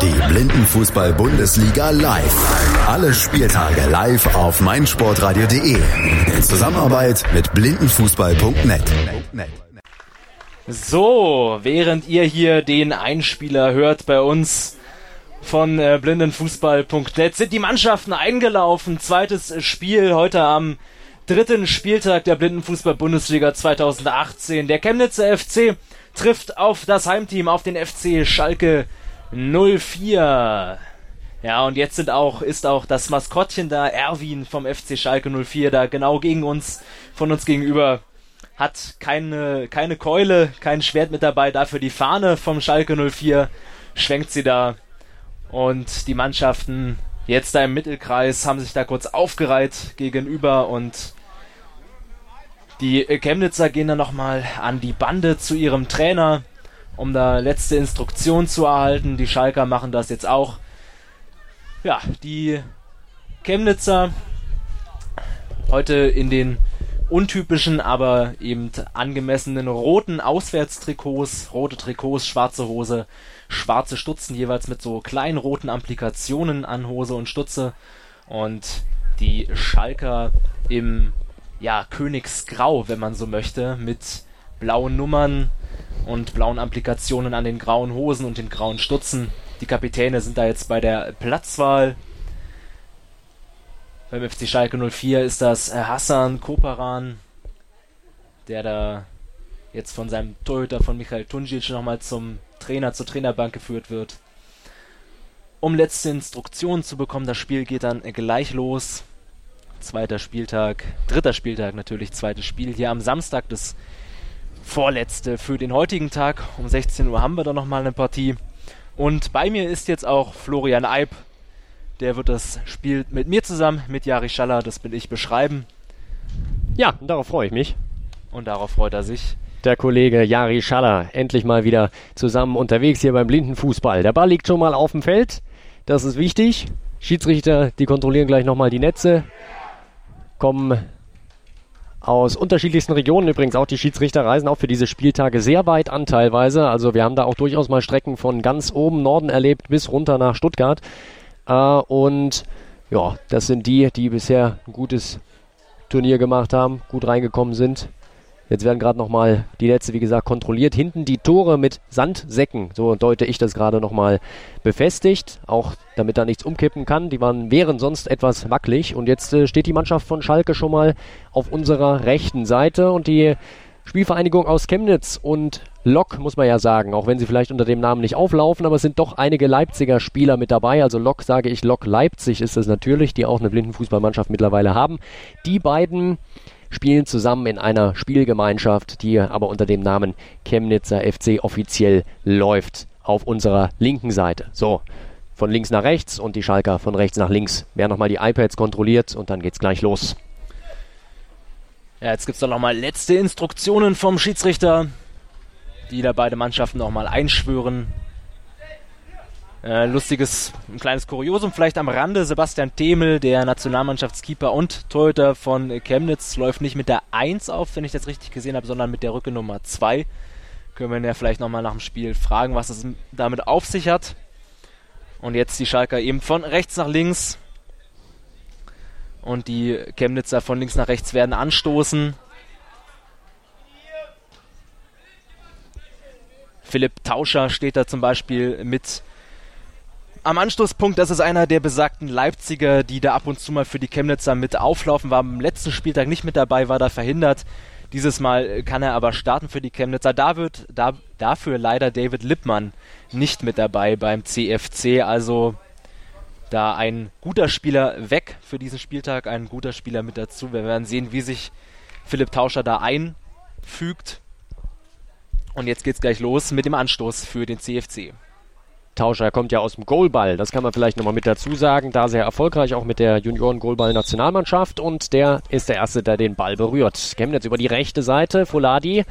Die Blindenfußball-Bundesliga live. Alle Spieltage live auf meinsportradio.de. In Zusammenarbeit mit blindenfußball.net. So, während ihr hier den Einspieler hört bei uns von äh, blindenfußball.net, sind die Mannschaften eingelaufen. Zweites Spiel heute am dritten Spieltag der Blindenfußball-Bundesliga 2018. Der Chemnitzer FC trifft auf das Heimteam, auf den FC Schalke 04. Ja, und jetzt sind auch, ist auch das Maskottchen da, Erwin vom FC Schalke 04, da genau gegen uns, von uns gegenüber. Hat keine, keine Keule, kein Schwert mit dabei, dafür die Fahne vom Schalke 04, schwenkt sie da. Und die Mannschaften jetzt da im Mittelkreis haben sich da kurz aufgereiht gegenüber und die Chemnitzer gehen dann nochmal an die Bande zu ihrem Trainer, um da letzte Instruktion zu erhalten. Die Schalker machen das jetzt auch. Ja, die Chemnitzer heute in den untypischen, aber eben angemessenen roten Auswärtstrikots, rote Trikots, schwarze Hose, schwarze Stutzen, jeweils mit so kleinen roten Applikationen an Hose und Stutze. Und die Schalker im ja, Königsgrau, wenn man so möchte, mit blauen Nummern und blauen Applikationen an den grauen Hosen und den grauen Stutzen. Die Kapitäne sind da jetzt bei der Platzwahl. Beim FC Schalke 04 ist das Hassan Koparan, der da jetzt von seinem Torhüter von Michael Tunjic nochmal zum Trainer, zur Trainerbank geführt wird. Um letzte Instruktionen zu bekommen, das Spiel geht dann gleich los. Zweiter Spieltag, dritter Spieltag natürlich, zweites Spiel hier am Samstag, das vorletzte für den heutigen Tag. Um 16 Uhr haben wir dann nochmal eine Partie. Und bei mir ist jetzt auch Florian Eib. Der wird das Spiel mit mir zusammen, mit Jari Schaller, das bin ich, beschreiben. Ja, darauf freue ich mich. Und darauf freut er sich. Der Kollege Jari Schaller, endlich mal wieder zusammen unterwegs hier beim Blindenfußball. Der Ball liegt schon mal auf dem Feld, das ist wichtig. Schiedsrichter, die kontrollieren gleich nochmal die Netze kommen aus unterschiedlichsten Regionen. Übrigens auch die Schiedsrichter reisen auch für diese Spieltage sehr weit an teilweise. Also wir haben da auch durchaus mal Strecken von ganz oben Norden erlebt bis runter nach Stuttgart. Äh, und ja, das sind die, die bisher ein gutes Turnier gemacht haben, gut reingekommen sind. Jetzt werden gerade nochmal die Netze, wie gesagt, kontrolliert. Hinten die Tore mit Sandsäcken, so deute ich das gerade nochmal befestigt, auch damit da nichts umkippen kann. Die waren, wären sonst etwas wackelig. Und jetzt äh, steht die Mannschaft von Schalke schon mal auf unserer rechten Seite und die Spielvereinigung aus Chemnitz und Lok, muss man ja sagen, auch wenn sie vielleicht unter dem Namen nicht auflaufen, aber es sind doch einige Leipziger Spieler mit dabei. Also Lok sage ich, Lok Leipzig ist es natürlich, die auch eine Blindenfußballmannschaft mittlerweile haben. Die beiden spielen zusammen in einer Spielgemeinschaft, die aber unter dem Namen Chemnitzer FC offiziell läuft auf unserer linken Seite. So, von links nach rechts und die Schalker von rechts nach links. Wer nochmal die iPads kontrolliert und dann geht's gleich los. Ja, jetzt gibt's doch nochmal letzte Instruktionen vom Schiedsrichter, die da beide Mannschaften nochmal einschwören. Äh, lustiges, ein kleines Kuriosum vielleicht am Rande. Sebastian Themel, der Nationalmannschaftskeeper und Torhüter von Chemnitz, läuft nicht mit der 1 auf, wenn ich das richtig gesehen habe, sondern mit der Rücke Nummer 2. Können wir ihn ja vielleicht nochmal nach dem Spiel fragen, was es damit auf sich hat. Und jetzt die Schalker eben von rechts nach links. Und die Chemnitzer von links nach rechts werden anstoßen. Philipp Tauscher steht da zum Beispiel mit am Anstoßpunkt, das ist einer der besagten Leipziger, die da ab und zu mal für die Chemnitzer mit auflaufen, war am letzten Spieltag nicht mit dabei, war da verhindert. Dieses Mal kann er aber starten für die Chemnitzer. Da wird da, dafür leider David Lippmann nicht mit dabei beim CFC. Also da ein guter Spieler weg für diesen Spieltag, ein guter Spieler mit dazu. Wir werden sehen, wie sich Philipp Tauscher da einfügt. Und jetzt geht's gleich los mit dem Anstoß für den CFC. Tauscher. Er kommt ja aus dem Goalball, das kann man vielleicht nochmal mit dazu sagen. Da sehr erfolgreich, auch mit der Junioren-Goalball-Nationalmannschaft. Und der ist der Erste, der den Ball berührt. Chemnitz über die rechte Seite. Foladi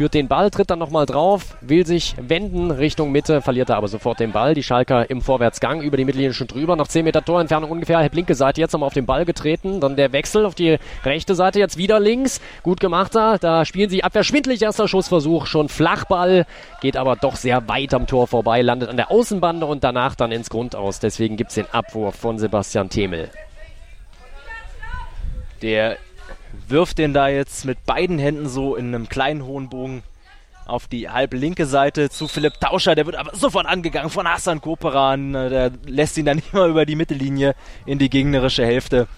führt den Ball, tritt dann nochmal drauf, will sich wenden Richtung Mitte, verliert er aber sofort den Ball. Die Schalker im Vorwärtsgang über die Mittellinie schon drüber, nach 10 Meter Torentfernung ungefähr, linke Seite, jetzt nochmal auf den Ball getreten, dann der Wechsel auf die rechte Seite, jetzt wieder links, gut gemacht da, da spielen sie Abwehr schwindlig, erster Schussversuch, schon Flachball, geht aber doch sehr weit am Tor vorbei, landet an der Außenbande und danach dann ins Grundaus, deswegen gibt es den Abwurf von Sebastian Themel. Der wirft den da jetzt mit beiden Händen so in einem kleinen hohen Bogen auf die halb linke Seite zu Philipp Tauscher. Der wird aber sofort angegangen von Hassan Koperan. Der lässt ihn dann immer über die Mittellinie in die gegnerische Hälfte.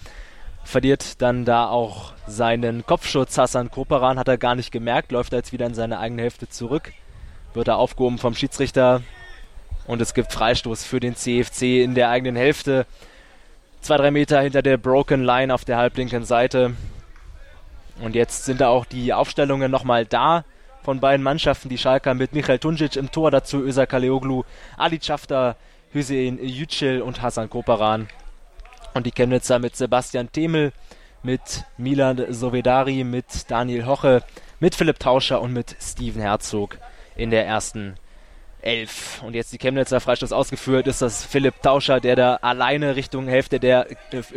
Verliert dann da auch seinen Kopfschutz. Hassan Koperan hat er gar nicht gemerkt, läuft jetzt wieder in seine eigene Hälfte zurück. Wird er aufgehoben vom Schiedsrichter. Und es gibt Freistoß für den CFC in der eigenen Hälfte. Zwei, drei Meter hinter der Broken Line auf der halblinken Seite. Und jetzt sind da auch die Aufstellungen nochmal da von beiden Mannschaften. Die Schalker mit Michael Tunjic im Tor, dazu Özer Kaleoglu, Ali Schafter, Hüseyin Yücel und Hasan Koparan. Und die Chemnitzer mit Sebastian Temel, mit Milan Sovedari, mit Daniel Hoche, mit Philipp Tauscher und mit Steven Herzog in der ersten 11. Und jetzt die Chemnitzer Freistoß ausgeführt, ist das Philipp Tauscher, der da alleine Richtung Hälfte der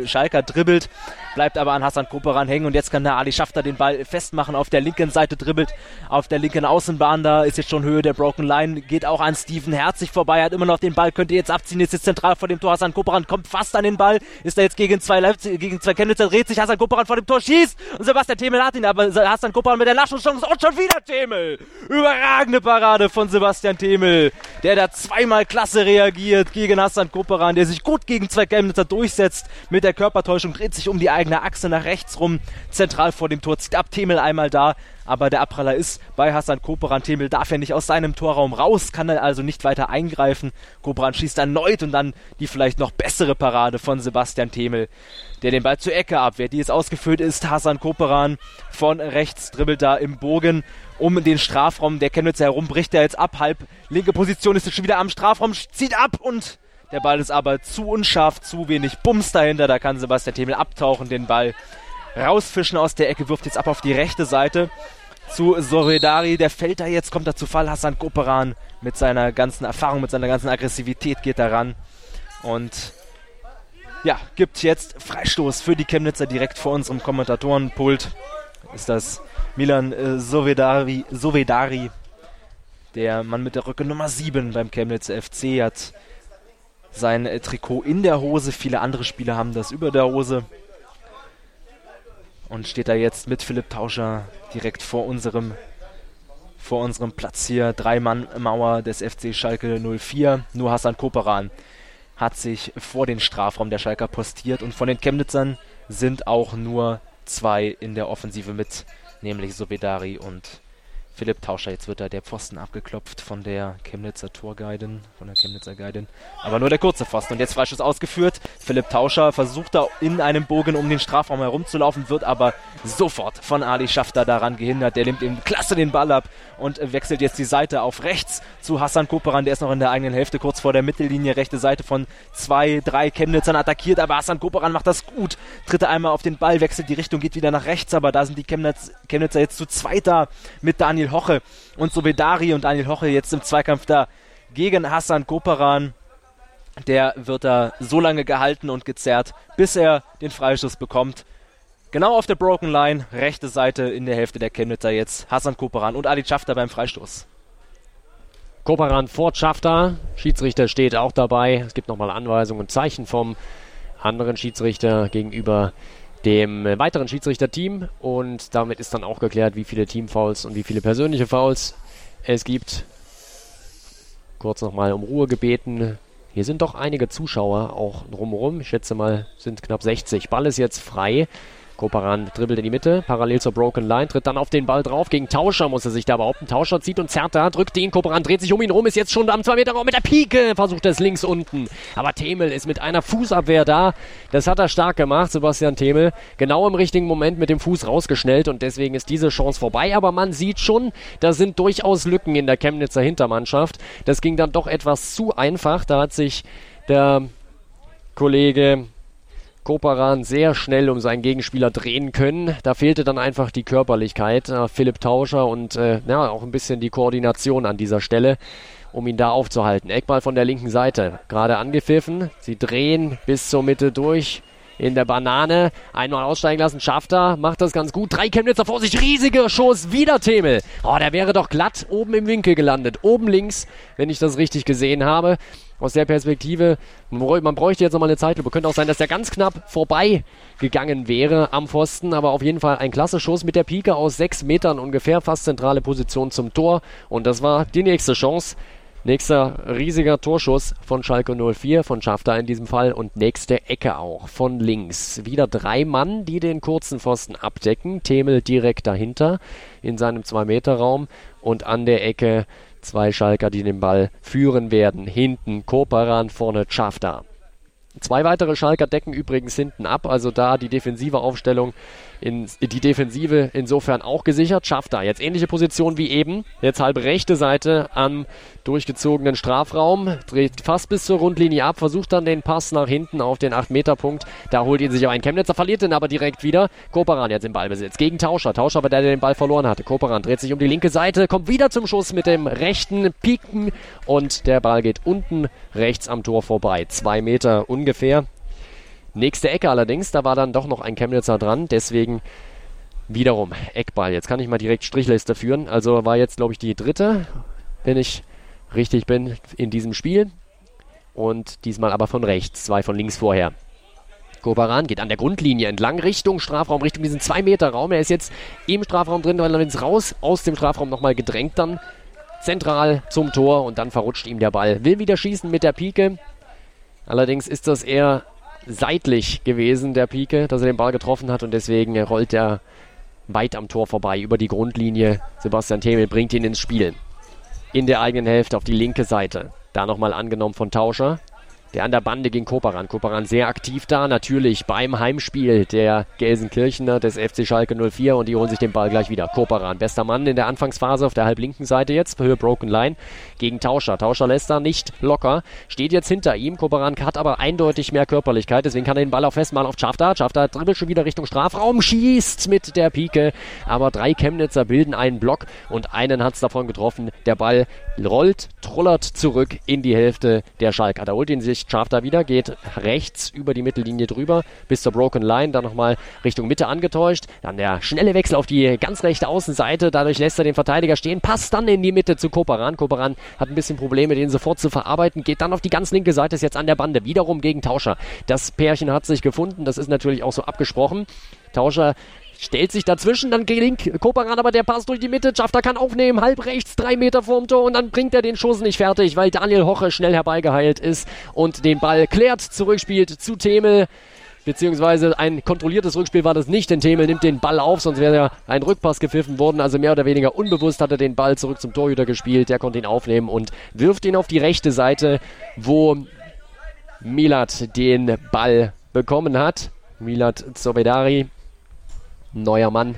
Schalker dribbelt, bleibt aber an Hassan Koperan hängen. Und jetzt kann der Ali Schafter den Ball festmachen. Auf der linken Seite, dribbelt auf der linken Außenbahn, da ist jetzt schon Höhe der Broken Line, geht auch an Steven Herzig vorbei, hat immer noch den Ball, könnte jetzt abziehen, ist jetzt zentral vor dem Tor, Hassan Koperan kommt fast an den Ball, ist da jetzt gegen zwei Leipzig, gegen zwei Chemnitzer, dreht sich Hassan Koperan vor dem Tor, schießt. Und Sebastian Themel hat ihn, aber Hassan Koperan mit der Nachschusschance. Und schon wieder Themel! Überragende Parade von Sebastian Themel der da zweimal klasse reagiert gegen Hassan Koperan, der sich gut gegen zwei Chemnitzer durchsetzt mit der Körpertäuschung, dreht sich um die eigene Achse nach rechts rum, zentral vor dem Tor, zieht ab, Themel einmal da, aber der Abpraller ist bei Hassan Koperan. Themel darf ja nicht aus seinem Torraum raus, kann er also nicht weiter eingreifen. Koperan schießt erneut und dann die vielleicht noch bessere Parade von Sebastian Themel, der den Ball zur Ecke abwehrt. Die jetzt ausgeführt ist, Hassan Koperan von rechts dribbelt da im Bogen um den Strafraum der Chemnitzer herum, bricht er jetzt ab, halb linke Position ist jetzt schon wieder am Strafraum, zieht ab und der Ball ist aber zu unscharf, zu wenig Bums dahinter, da kann Sebastian Themel abtauchen, den Ball rausfischen aus der Ecke, wirft jetzt ab auf die rechte Seite zu Soredari, der fällt da jetzt, kommt da zu Fall, Hassan Koperan mit seiner ganzen Erfahrung, mit seiner ganzen Aggressivität geht da ran und ja, gibt jetzt Freistoß für die Chemnitzer direkt vor unserem Kommentatorenpult. Ist das Milan äh, Sovedari, Sovedari, der Mann mit der Rücke Nummer 7 beim Chemnitzer FC, hat sein äh, Trikot in der Hose. Viele andere Spieler haben das über der Hose. Und steht da jetzt mit Philipp Tauscher direkt vor unserem, vor unserem Platz hier. Drei-Mann-Mauer des FC Schalke 04. Nur Hassan Koperan hat sich vor den Strafraum der Schalker postiert. Und von den Chemnitzern sind auch nur zwei in der Offensive mit nämlich Sobedari und Philipp Tauscher. Jetzt wird da der Pfosten abgeklopft von der Chemnitzer Torguidin, von der Chemnitzer Guidin. Aber nur der kurze Pfosten. Und jetzt Freischuss ausgeführt. Philipp Tauscher versucht da in einem Bogen um den Strafraum herumzulaufen, wird aber sofort von Ali Schafter daran gehindert. Der nimmt ihm klasse den Ball ab und wechselt jetzt die Seite auf rechts zu Hassan Koperan. Der ist noch in der eigenen Hälfte, kurz vor der Mittellinie. Rechte Seite von zwei, drei Chemnitzern attackiert, aber Hassan Koperan macht das gut. Tritt einmal auf den Ball, wechselt die Richtung, geht wieder nach rechts, aber da sind die Chemnitz, Chemnitzer jetzt zu zweit da mit Daniel Daniel Hoche und Sovedari und Daniel Hoche jetzt im Zweikampf da gegen Hassan Koperan. Der wird da so lange gehalten und gezerrt, bis er den Freischuss bekommt. Genau auf der Broken Line, rechte Seite in der Hälfte der Chemnitzer jetzt Hassan Koperan und Ali Schafter beim Freistoß. Koperan vor Schafter, Schiedsrichter steht auch dabei. Es gibt nochmal Anweisungen und Zeichen vom anderen Schiedsrichter gegenüber dem weiteren Schiedsrichterteam und damit ist dann auch geklärt, wie viele Teamfouls und wie viele persönliche Fouls es gibt. Kurz nochmal um Ruhe gebeten. Hier sind doch einige Zuschauer auch drumherum. Ich schätze mal, sind knapp 60. Ball ist jetzt frei. Koparan dribbelt in die Mitte, parallel zur Broken Line, tritt dann auf den Ball drauf. Gegen Tauscher muss er sich da behaupten. Tauscher zieht und zerrt da, drückt ihn. Koparan dreht sich um ihn rum, ist jetzt schon am 2 Meter Raum mit der Pike, versucht es links unten. Aber Themel ist mit einer Fußabwehr da. Das hat er stark gemacht, Sebastian Themel. Genau im richtigen Moment mit dem Fuß rausgeschnellt und deswegen ist diese Chance vorbei. Aber man sieht schon, da sind durchaus Lücken in der Chemnitzer Hintermannschaft. Das ging dann doch etwas zu einfach. Da hat sich der Kollege Koparan sehr schnell um seinen Gegenspieler drehen können. Da fehlte dann einfach die Körperlichkeit. Äh, Philipp Tauscher und äh, ja, auch ein bisschen die Koordination an dieser Stelle, um ihn da aufzuhalten. Eckball von der linken Seite, gerade angepfiffen. Sie drehen bis zur Mitte durch in der Banane. Einmal aussteigen lassen, schafft er, macht das ganz gut. Drei Chemnitzer vor sich, riesiger Schuss, wieder Themel. Oh, der wäre doch glatt oben im Winkel gelandet. Oben links, wenn ich das richtig gesehen habe. Aus der Perspektive, man bräuchte jetzt nochmal eine Zeitlupe. Könnte auch sein, dass der ganz knapp vorbei gegangen wäre am Pfosten, aber auf jeden Fall ein klasse Schuss mit der Pike aus sechs Metern ungefähr, fast zentrale Position zum Tor. Und das war die nächste Chance Nächster riesiger Torschuss von Schalke 04, von Schafter in diesem Fall und nächste Ecke auch von links. Wieder drei Mann, die den kurzen Pfosten abdecken. Themel direkt dahinter in seinem 2-Meter-Raum und an der Ecke zwei Schalker, die den Ball führen werden. Hinten Koperan, vorne Schafter. Zwei weitere Schalker decken übrigens hinten ab, also da die defensive Aufstellung in, die Defensive insofern auch gesichert. Schafft da jetzt ähnliche Position wie eben. Jetzt halb rechte Seite am durchgezogenen Strafraum. Dreht fast bis zur Rundlinie ab. Versucht dann den Pass nach hinten auf den 8-Meter-Punkt. Da holt ihn sich auch ein Chemnitzer. Verliert den aber direkt wieder. Koperan jetzt im Ballbesitz. Gegen Tauscher. Tauscher war der, der den Ball verloren hatte. Koperan dreht sich um die linke Seite. Kommt wieder zum Schuss mit dem rechten Piken. Und der Ball geht unten rechts am Tor vorbei. Zwei Meter ungefähr. Nächste Ecke allerdings, da war dann doch noch ein Chemnitzer dran, deswegen wiederum Eckball. Jetzt kann ich mal direkt Strichliste führen. Also war jetzt, glaube ich, die dritte, wenn ich richtig bin, in diesem Spiel. Und diesmal aber von rechts, zwei von links vorher. Kobaran geht an der Grundlinie entlang Richtung Strafraum, Richtung diesen 2-Meter-Raum. Er ist jetzt im Strafraum drin, weil er jetzt raus aus dem Strafraum nochmal gedrängt dann zentral zum Tor und dann verrutscht ihm der Ball. Will wieder schießen mit der Pike. Allerdings ist das eher seitlich gewesen, der Pike, dass er den Ball getroffen hat und deswegen rollt er weit am Tor vorbei über die Grundlinie. Sebastian Themel bringt ihn ins Spiel. In der eigenen Hälfte auf die linke Seite. Da nochmal angenommen von Tauscher der an der Bande gegen Koparan. Koparan sehr aktiv da, natürlich beim Heimspiel der Gelsenkirchener des FC Schalke 04 und die holen sich den Ball gleich wieder. Koparan, bester Mann in der Anfangsphase auf der halblinken Seite jetzt, Höhe Broken Line gegen Tauscher. Tauscher lässt da nicht locker, steht jetzt hinter ihm. Koparan hat aber eindeutig mehr Körperlichkeit, deswegen kann er den Ball auch festmachen auf Schafter. Schafter dribbelt schon wieder Richtung Strafraum, schießt mit der Pike, aber drei Chemnitzer bilden einen Block und einen hat es davon getroffen. Der Ball rollt, trullert zurück in die Hälfte der Schalke. Da holt ihn sich Schaf da wieder, geht rechts über die Mittellinie drüber bis zur Broken Line, dann nochmal Richtung Mitte angetäuscht. Dann der schnelle Wechsel auf die ganz rechte Außenseite, dadurch lässt er den Verteidiger stehen, passt dann in die Mitte zu Koparan. Koparan hat ein bisschen Probleme, den sofort zu verarbeiten, geht dann auf die ganz linke Seite, ist jetzt an der Bande, wiederum gegen Tauscher. Das Pärchen hat sich gefunden, das ist natürlich auch so abgesprochen. Tauscher Stellt sich dazwischen, dann gelingt Koparan aber der Pass durch die Mitte. Schafter kann aufnehmen, halb rechts, drei Meter vorm Tor und dann bringt er den Schuss nicht fertig, weil Daniel Hoche schnell herbeigeheilt ist und den Ball klärt, zurückspielt zu Themel. Beziehungsweise ein kontrolliertes Rückspiel war das nicht, denn Themel nimmt den Ball auf, sonst wäre ja ein Rückpass gepfiffen worden. Also mehr oder weniger unbewusst hat er den Ball zurück zum Torhüter gespielt. Der konnte ihn aufnehmen und wirft ihn auf die rechte Seite, wo Milat den Ball bekommen hat. Milat Neuer Mann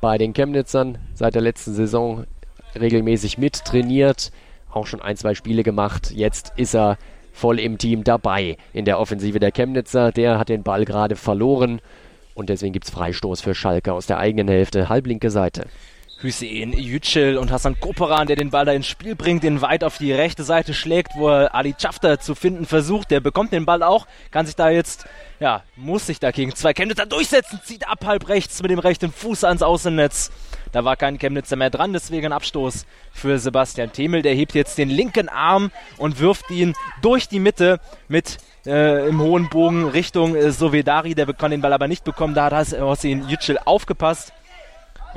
bei den Chemnitzern, seit der letzten Saison regelmäßig mittrainiert, auch schon ein, zwei Spiele gemacht. Jetzt ist er voll im Team dabei in der Offensive der Chemnitzer. Der hat den Ball gerade verloren und deswegen gibt es Freistoß für Schalke aus der eigenen Hälfte, halblinke Seite. Hüseyin Yücel und Hassan Koperan, der den Ball da ins Spiel bringt, den weit auf die rechte Seite schlägt, wo er Ali Chafta zu finden versucht. Der bekommt den Ball auch, kann sich da jetzt, ja, muss sich dagegen zwei Chemnitzer durchsetzen, zieht ab halb rechts mit dem rechten Fuß ans Außennetz. Da war kein Chemnitzer mehr dran, deswegen ein Abstoß für Sebastian Themel. Der hebt jetzt den linken Arm und wirft ihn durch die Mitte mit äh, im hohen Bogen Richtung äh, Sovedari. Der kann den Ball aber nicht bekommen. Da hat Hossein Yücel aufgepasst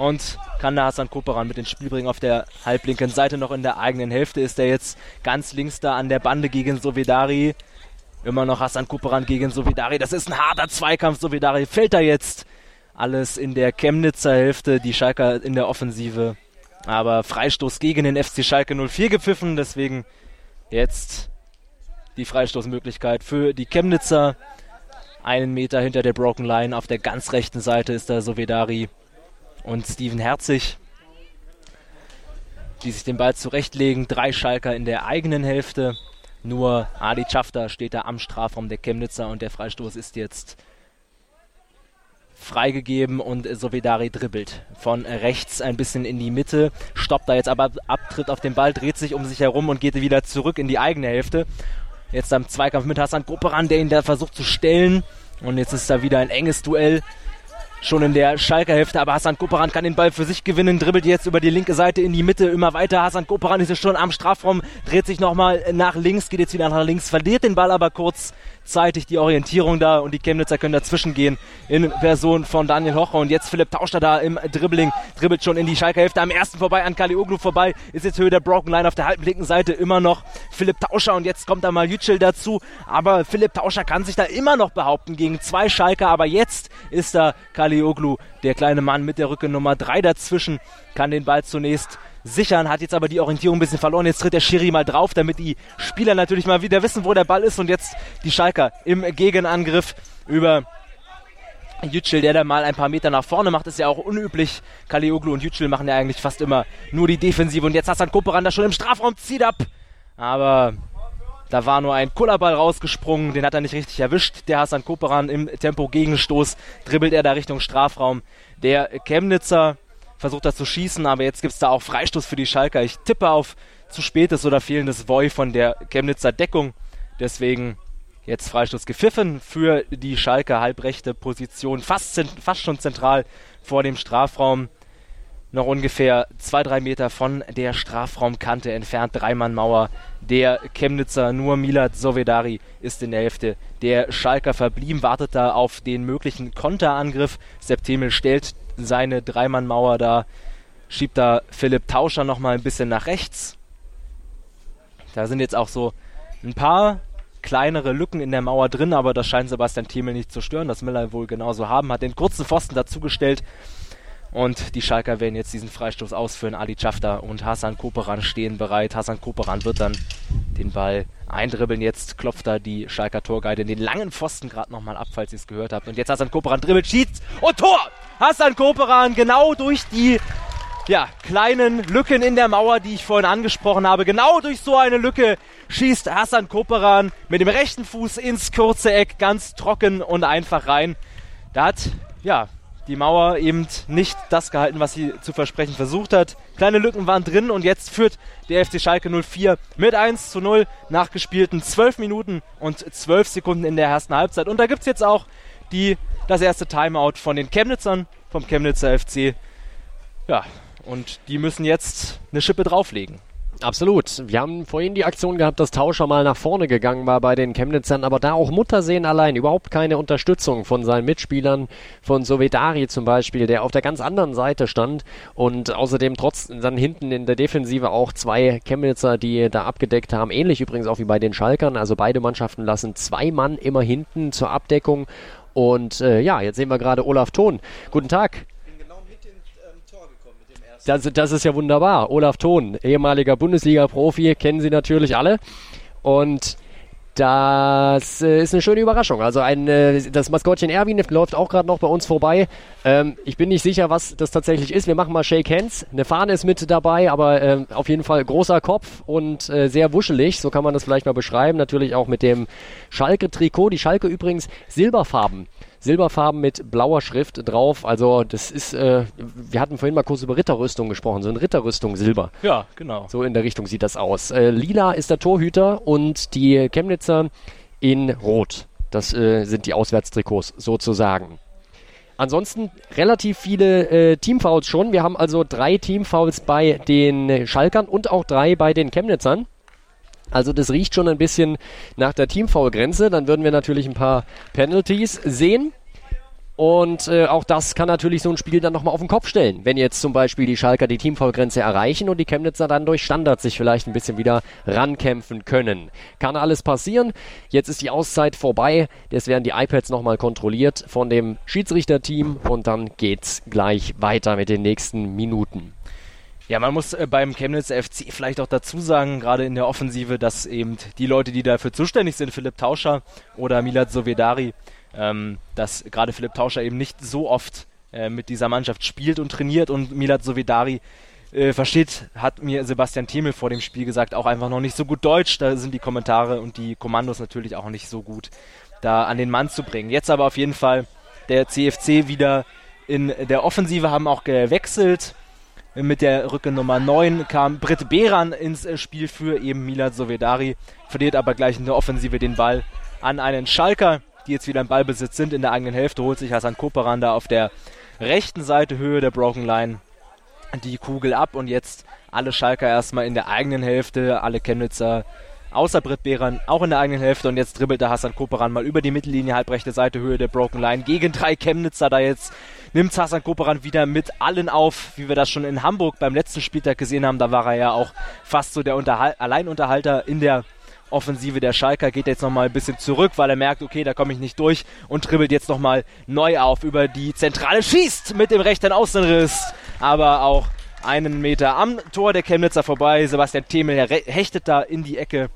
und kann da Hassan Koperan mit ins Spiel bringen. Auf der halblinken Seite noch in der eigenen Hälfte ist er jetzt ganz links da an der Bande gegen Sovedari. Immer noch Hassan Koperan gegen Sovedari. Das ist ein harter Zweikampf. Sovedari fällt da jetzt. Alles in der Chemnitzer Hälfte, die Schalker in der Offensive. Aber Freistoß gegen den FC Schalke 04 gepfiffen. Deswegen jetzt die Freistoßmöglichkeit für die Chemnitzer. Einen Meter hinter der Broken Line auf der ganz rechten Seite ist da Sovedari und Steven Herzig, die sich den Ball zurechtlegen. Drei Schalker in der eigenen Hälfte. Nur Adi Schafter steht da am Strafraum der Chemnitzer und der Freistoß ist jetzt freigegeben und Sovedari dribbelt von rechts ein bisschen in die Mitte, stoppt da jetzt aber ab, tritt auf den Ball, dreht sich um sich herum und geht wieder zurück in die eigene Hälfte. Jetzt am Zweikampf mit Hassan Grupperan, der ihn da versucht zu stellen. Und jetzt ist da wieder ein enges Duell schon in der Schalker Hälfte, aber Hassan Koperan kann den Ball für sich gewinnen, dribbelt jetzt über die linke Seite in die Mitte, immer weiter. Hassan Koperan ist jetzt schon am Strafraum, dreht sich nochmal nach links, geht jetzt wieder nach links, verliert den Ball aber kurz zeitig die Orientierung da und die Chemnitzer können dazwischen gehen in Person von Daniel Hocher. Und jetzt Philipp Tauscher da im Dribbling, dribbelt schon in die Schalker Hälfte am ersten vorbei an Kalioglu vorbei, ist jetzt Höhe der Broken Line auf der halben linken Seite immer noch Philipp Tauscher. Und jetzt kommt da mal Yücel dazu, aber Philipp Tauscher kann sich da immer noch behaupten gegen zwei Schalker, aber jetzt ist da Kalioglu, der kleine Mann mit der Rücke Nummer 3 dazwischen, kann den Ball zunächst sichern, hat jetzt aber die Orientierung ein bisschen verloren. Jetzt tritt der Schiri mal drauf, damit die Spieler natürlich mal wieder wissen, wo der Ball ist. Und jetzt die Schalker im Gegenangriff über Yücel, der da mal ein paar Meter nach vorne macht, ist ja auch unüblich. Kalioglu und Yücel machen ja eigentlich fast immer nur die Defensive. Und jetzt Hassan Koperan da schon im Strafraum, zieht ab. Aber da war nur ein Kullerball rausgesprungen, den hat er nicht richtig erwischt. Der Hassan Koperan im Tempo-Gegenstoß dribbelt er da Richtung Strafraum. Der Chemnitzer versucht er zu schießen, aber jetzt gibt es da auch Freistoß für die Schalker. Ich tippe auf zu spätes oder fehlendes Voi von der Chemnitzer Deckung. Deswegen jetzt Freistoß gepfiffen für die Schalker halbrechte Position, fast, fast schon zentral vor dem Strafraum. Noch ungefähr zwei, drei Meter von der Strafraumkante entfernt, Dreimann-Mauer. Der Chemnitzer, nur Milad Sovedari ist in der Hälfte. Der Schalker verblieben, wartet da auf den möglichen Konterangriff. Septemel stellt seine Dreimannmauer da, schiebt da Philipp Tauscher nochmal ein bisschen nach rechts. Da sind jetzt auch so ein paar kleinere Lücken in der Mauer drin, aber das scheint Sebastian Thiemel nicht zu stören. Das will er wohl genauso haben. Hat den kurzen Pfosten dazugestellt. Und die Schalker werden jetzt diesen Freistoß ausführen. Ali Schafta und Hassan Koperan stehen bereit. Hassan Koperan wird dann den Ball eindribbeln. Jetzt klopft da die Schalker Torgeide den langen Pfosten gerade nochmal ab, falls ihr es gehört habt. Und jetzt Hassan Koperan dribbelt, schießt und Tor! Hassan Koperan genau durch die ja, kleinen Lücken in der Mauer, die ich vorhin angesprochen habe. Genau durch so eine Lücke schießt Hassan Koperan mit dem rechten Fuß ins kurze Eck ganz trocken und einfach rein. Da hat, ja, die Mauer eben nicht das gehalten, was sie zu versprechen versucht hat. Kleine Lücken waren drin und jetzt führt der FC Schalke 04 mit 1 zu 0 nach gespielten 12 Minuten und 12 Sekunden in der ersten Halbzeit. Und da gibt es jetzt auch die, das erste Timeout von den Chemnitzern, vom Chemnitzer FC. Ja, und die müssen jetzt eine Schippe drauflegen. Absolut. Wir haben vorhin die Aktion gehabt, dass Tauscher mal nach vorne gegangen war bei den Chemnitzern, aber da auch Muttersehen allein, überhaupt keine Unterstützung von seinen Mitspielern, von Sovedari zum Beispiel, der auf der ganz anderen Seite stand und außerdem trotz dann hinten in der Defensive auch zwei Chemnitzer, die da abgedeckt haben, ähnlich übrigens auch wie bei den Schalkern, also beide Mannschaften lassen zwei Mann immer hinten zur Abdeckung und äh, ja, jetzt sehen wir gerade Olaf Thon. Guten Tag. Das, das ist ja wunderbar. Olaf Thon, ehemaliger Bundesliga-Profi, kennen Sie natürlich alle. Und das äh, ist eine schöne Überraschung. Also ein, äh, das Maskottchen Erwin läuft auch gerade noch bei uns vorbei. Ähm, ich bin nicht sicher, was das tatsächlich ist. Wir machen mal Shake Hands. Eine Fahne ist mit dabei, aber äh, auf jeden Fall großer Kopf und äh, sehr wuschelig. So kann man das vielleicht mal beschreiben. Natürlich auch mit dem Schalke-Trikot. Die Schalke übrigens silberfarben silberfarben mit blauer Schrift drauf. Also das ist, äh, wir hatten vorhin mal kurz über Ritterrüstung gesprochen, so eine Ritterrüstung Silber. Ja, genau. So in der Richtung sieht das aus. Äh, lila ist der Torhüter und die Chemnitzer in Rot. Das äh, sind die Auswärtstrikots sozusagen. Ansonsten relativ viele äh, Teamfouls schon. Wir haben also drei Teamfouls bei den Schalkern und auch drei bei den Chemnitzern. Also das riecht schon ein bisschen nach der Teamfoul-Grenze. Dann würden wir natürlich ein paar Penalties sehen. Und äh, auch das kann natürlich so ein Spiel dann nochmal auf den Kopf stellen. Wenn jetzt zum Beispiel die Schalker die Teamfoul-Grenze erreichen und die Chemnitzer dann durch Standard sich vielleicht ein bisschen wieder rankämpfen können. Kann alles passieren. Jetzt ist die Auszeit vorbei. Jetzt werden die iPads nochmal kontrolliert von dem Schiedsrichterteam und dann geht's gleich weiter mit den nächsten Minuten. Ja, man muss äh, beim Chemnitz FC vielleicht auch dazu sagen, gerade in der Offensive, dass eben die Leute, die dafür zuständig sind, Philipp Tauscher oder Milad Sovedari, ähm, dass gerade Philipp Tauscher eben nicht so oft äh, mit dieser Mannschaft spielt und trainiert und Milad Sovedari äh, versteht, hat mir Sebastian Thiemel vor dem Spiel gesagt, auch einfach noch nicht so gut Deutsch. Da sind die Kommentare und die Kommandos natürlich auch nicht so gut, da an den Mann zu bringen. Jetzt aber auf jeden Fall der CFC wieder in der Offensive, haben auch gewechselt. Mit der Rücke Nummer 9 kam Britt Behran ins äh, Spiel für eben Milad Sovedari, verliert aber gleich in der Offensive den Ball an einen Schalker, die jetzt wieder im Ballbesitz sind. In der eigenen Hälfte, holt sich Hassan Koperan da auf der rechten Seite Höhe der Broken Line die Kugel ab. Und jetzt alle Schalker erstmal in der eigenen Hälfte, alle Chemnitzer außer Britt Behran auch in der eigenen Hälfte. Und jetzt dribbelt der Hassan Koperan mal über die Mittellinie, halbrechte Seite, Höhe der Broken Line gegen drei Chemnitzer da jetzt nimmt Hassan Koperan wieder mit allen auf, wie wir das schon in Hamburg beim letzten Spieltag gesehen haben, da war er ja auch fast so der Unterhal Alleinunterhalter in der Offensive der Schalker. Geht jetzt nochmal ein bisschen zurück, weil er merkt, okay, da komme ich nicht durch und dribbelt jetzt nochmal neu auf über die Zentrale, schießt mit dem rechten Außenriss, aber auch einen Meter am Tor der Chemnitzer vorbei. Sebastian Themel hechtet da in die Ecke,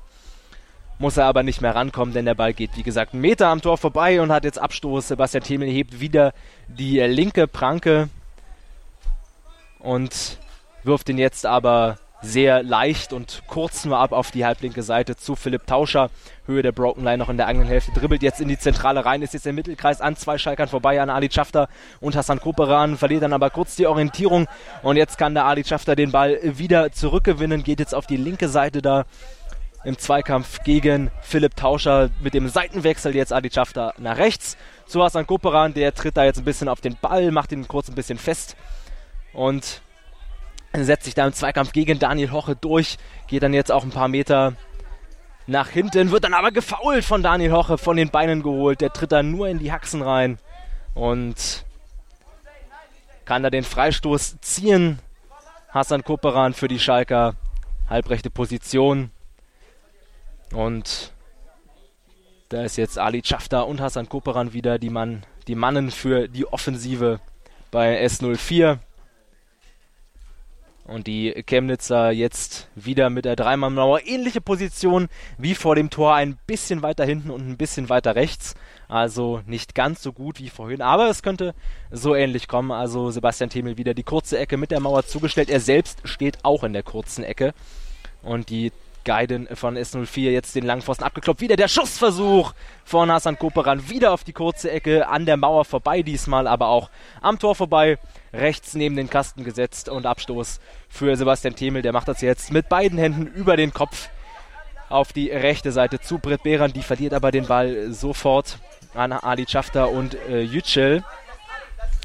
muss er aber nicht mehr rankommen, denn der Ball geht, wie gesagt, einen Meter am Tor vorbei und hat jetzt Abstoß. Sebastian Themel hebt wieder die linke Pranke und wirft ihn jetzt aber sehr leicht und kurz nur ab auf die halblinke Seite zu Philipp Tauscher. Höhe der Broken Line noch in der eigenen Hälfte. Dribbelt jetzt in die Zentrale rein, ist jetzt im Mittelkreis an zwei Schalkern vorbei, an Ali Schafter und Hassan Koperan. Verliert dann aber kurz die Orientierung. Und jetzt kann der Ali Schafter den Ball wieder zurückgewinnen. Geht jetzt auf die linke Seite da im Zweikampf gegen Philipp Tauscher mit dem Seitenwechsel jetzt Ali Schafter nach rechts zu Hassan Koperan. Der tritt da jetzt ein bisschen auf den Ball, macht ihn kurz ein bisschen fest. Und setzt sich da im Zweikampf gegen Daniel Hoche durch, geht dann jetzt auch ein paar Meter nach hinten, wird dann aber gefault von Daniel Hoche, von den Beinen geholt. Der tritt dann nur in die Haxen rein und kann da den Freistoß ziehen. Hassan Koperan für die Schalker, halbrechte Position. Und da ist jetzt Ali Chafta und Hassan Koperan wieder die, Mann, die Mannen für die Offensive bei S04. Und die Chemnitzer jetzt wieder mit der Dreimannmauer. Ähnliche Position wie vor dem Tor, ein bisschen weiter hinten und ein bisschen weiter rechts. Also nicht ganz so gut wie vorhin, aber es könnte so ähnlich kommen. Also Sebastian Themel wieder die kurze Ecke mit der Mauer zugestellt. Er selbst steht auch in der kurzen Ecke. Und die Guiden von S04 jetzt den Langpfosten abgeklopft. Wieder der Schussversuch von Hassan Koperan. Wieder auf die kurze Ecke, an der Mauer vorbei diesmal, aber auch am Tor vorbei. Rechts neben den Kasten gesetzt und Abstoß für Sebastian Themel. Der macht das jetzt mit beiden Händen über den Kopf auf die rechte Seite zu Britt Behran. Die verliert aber den Ball sofort an Ali Schafter und äh, Yücel.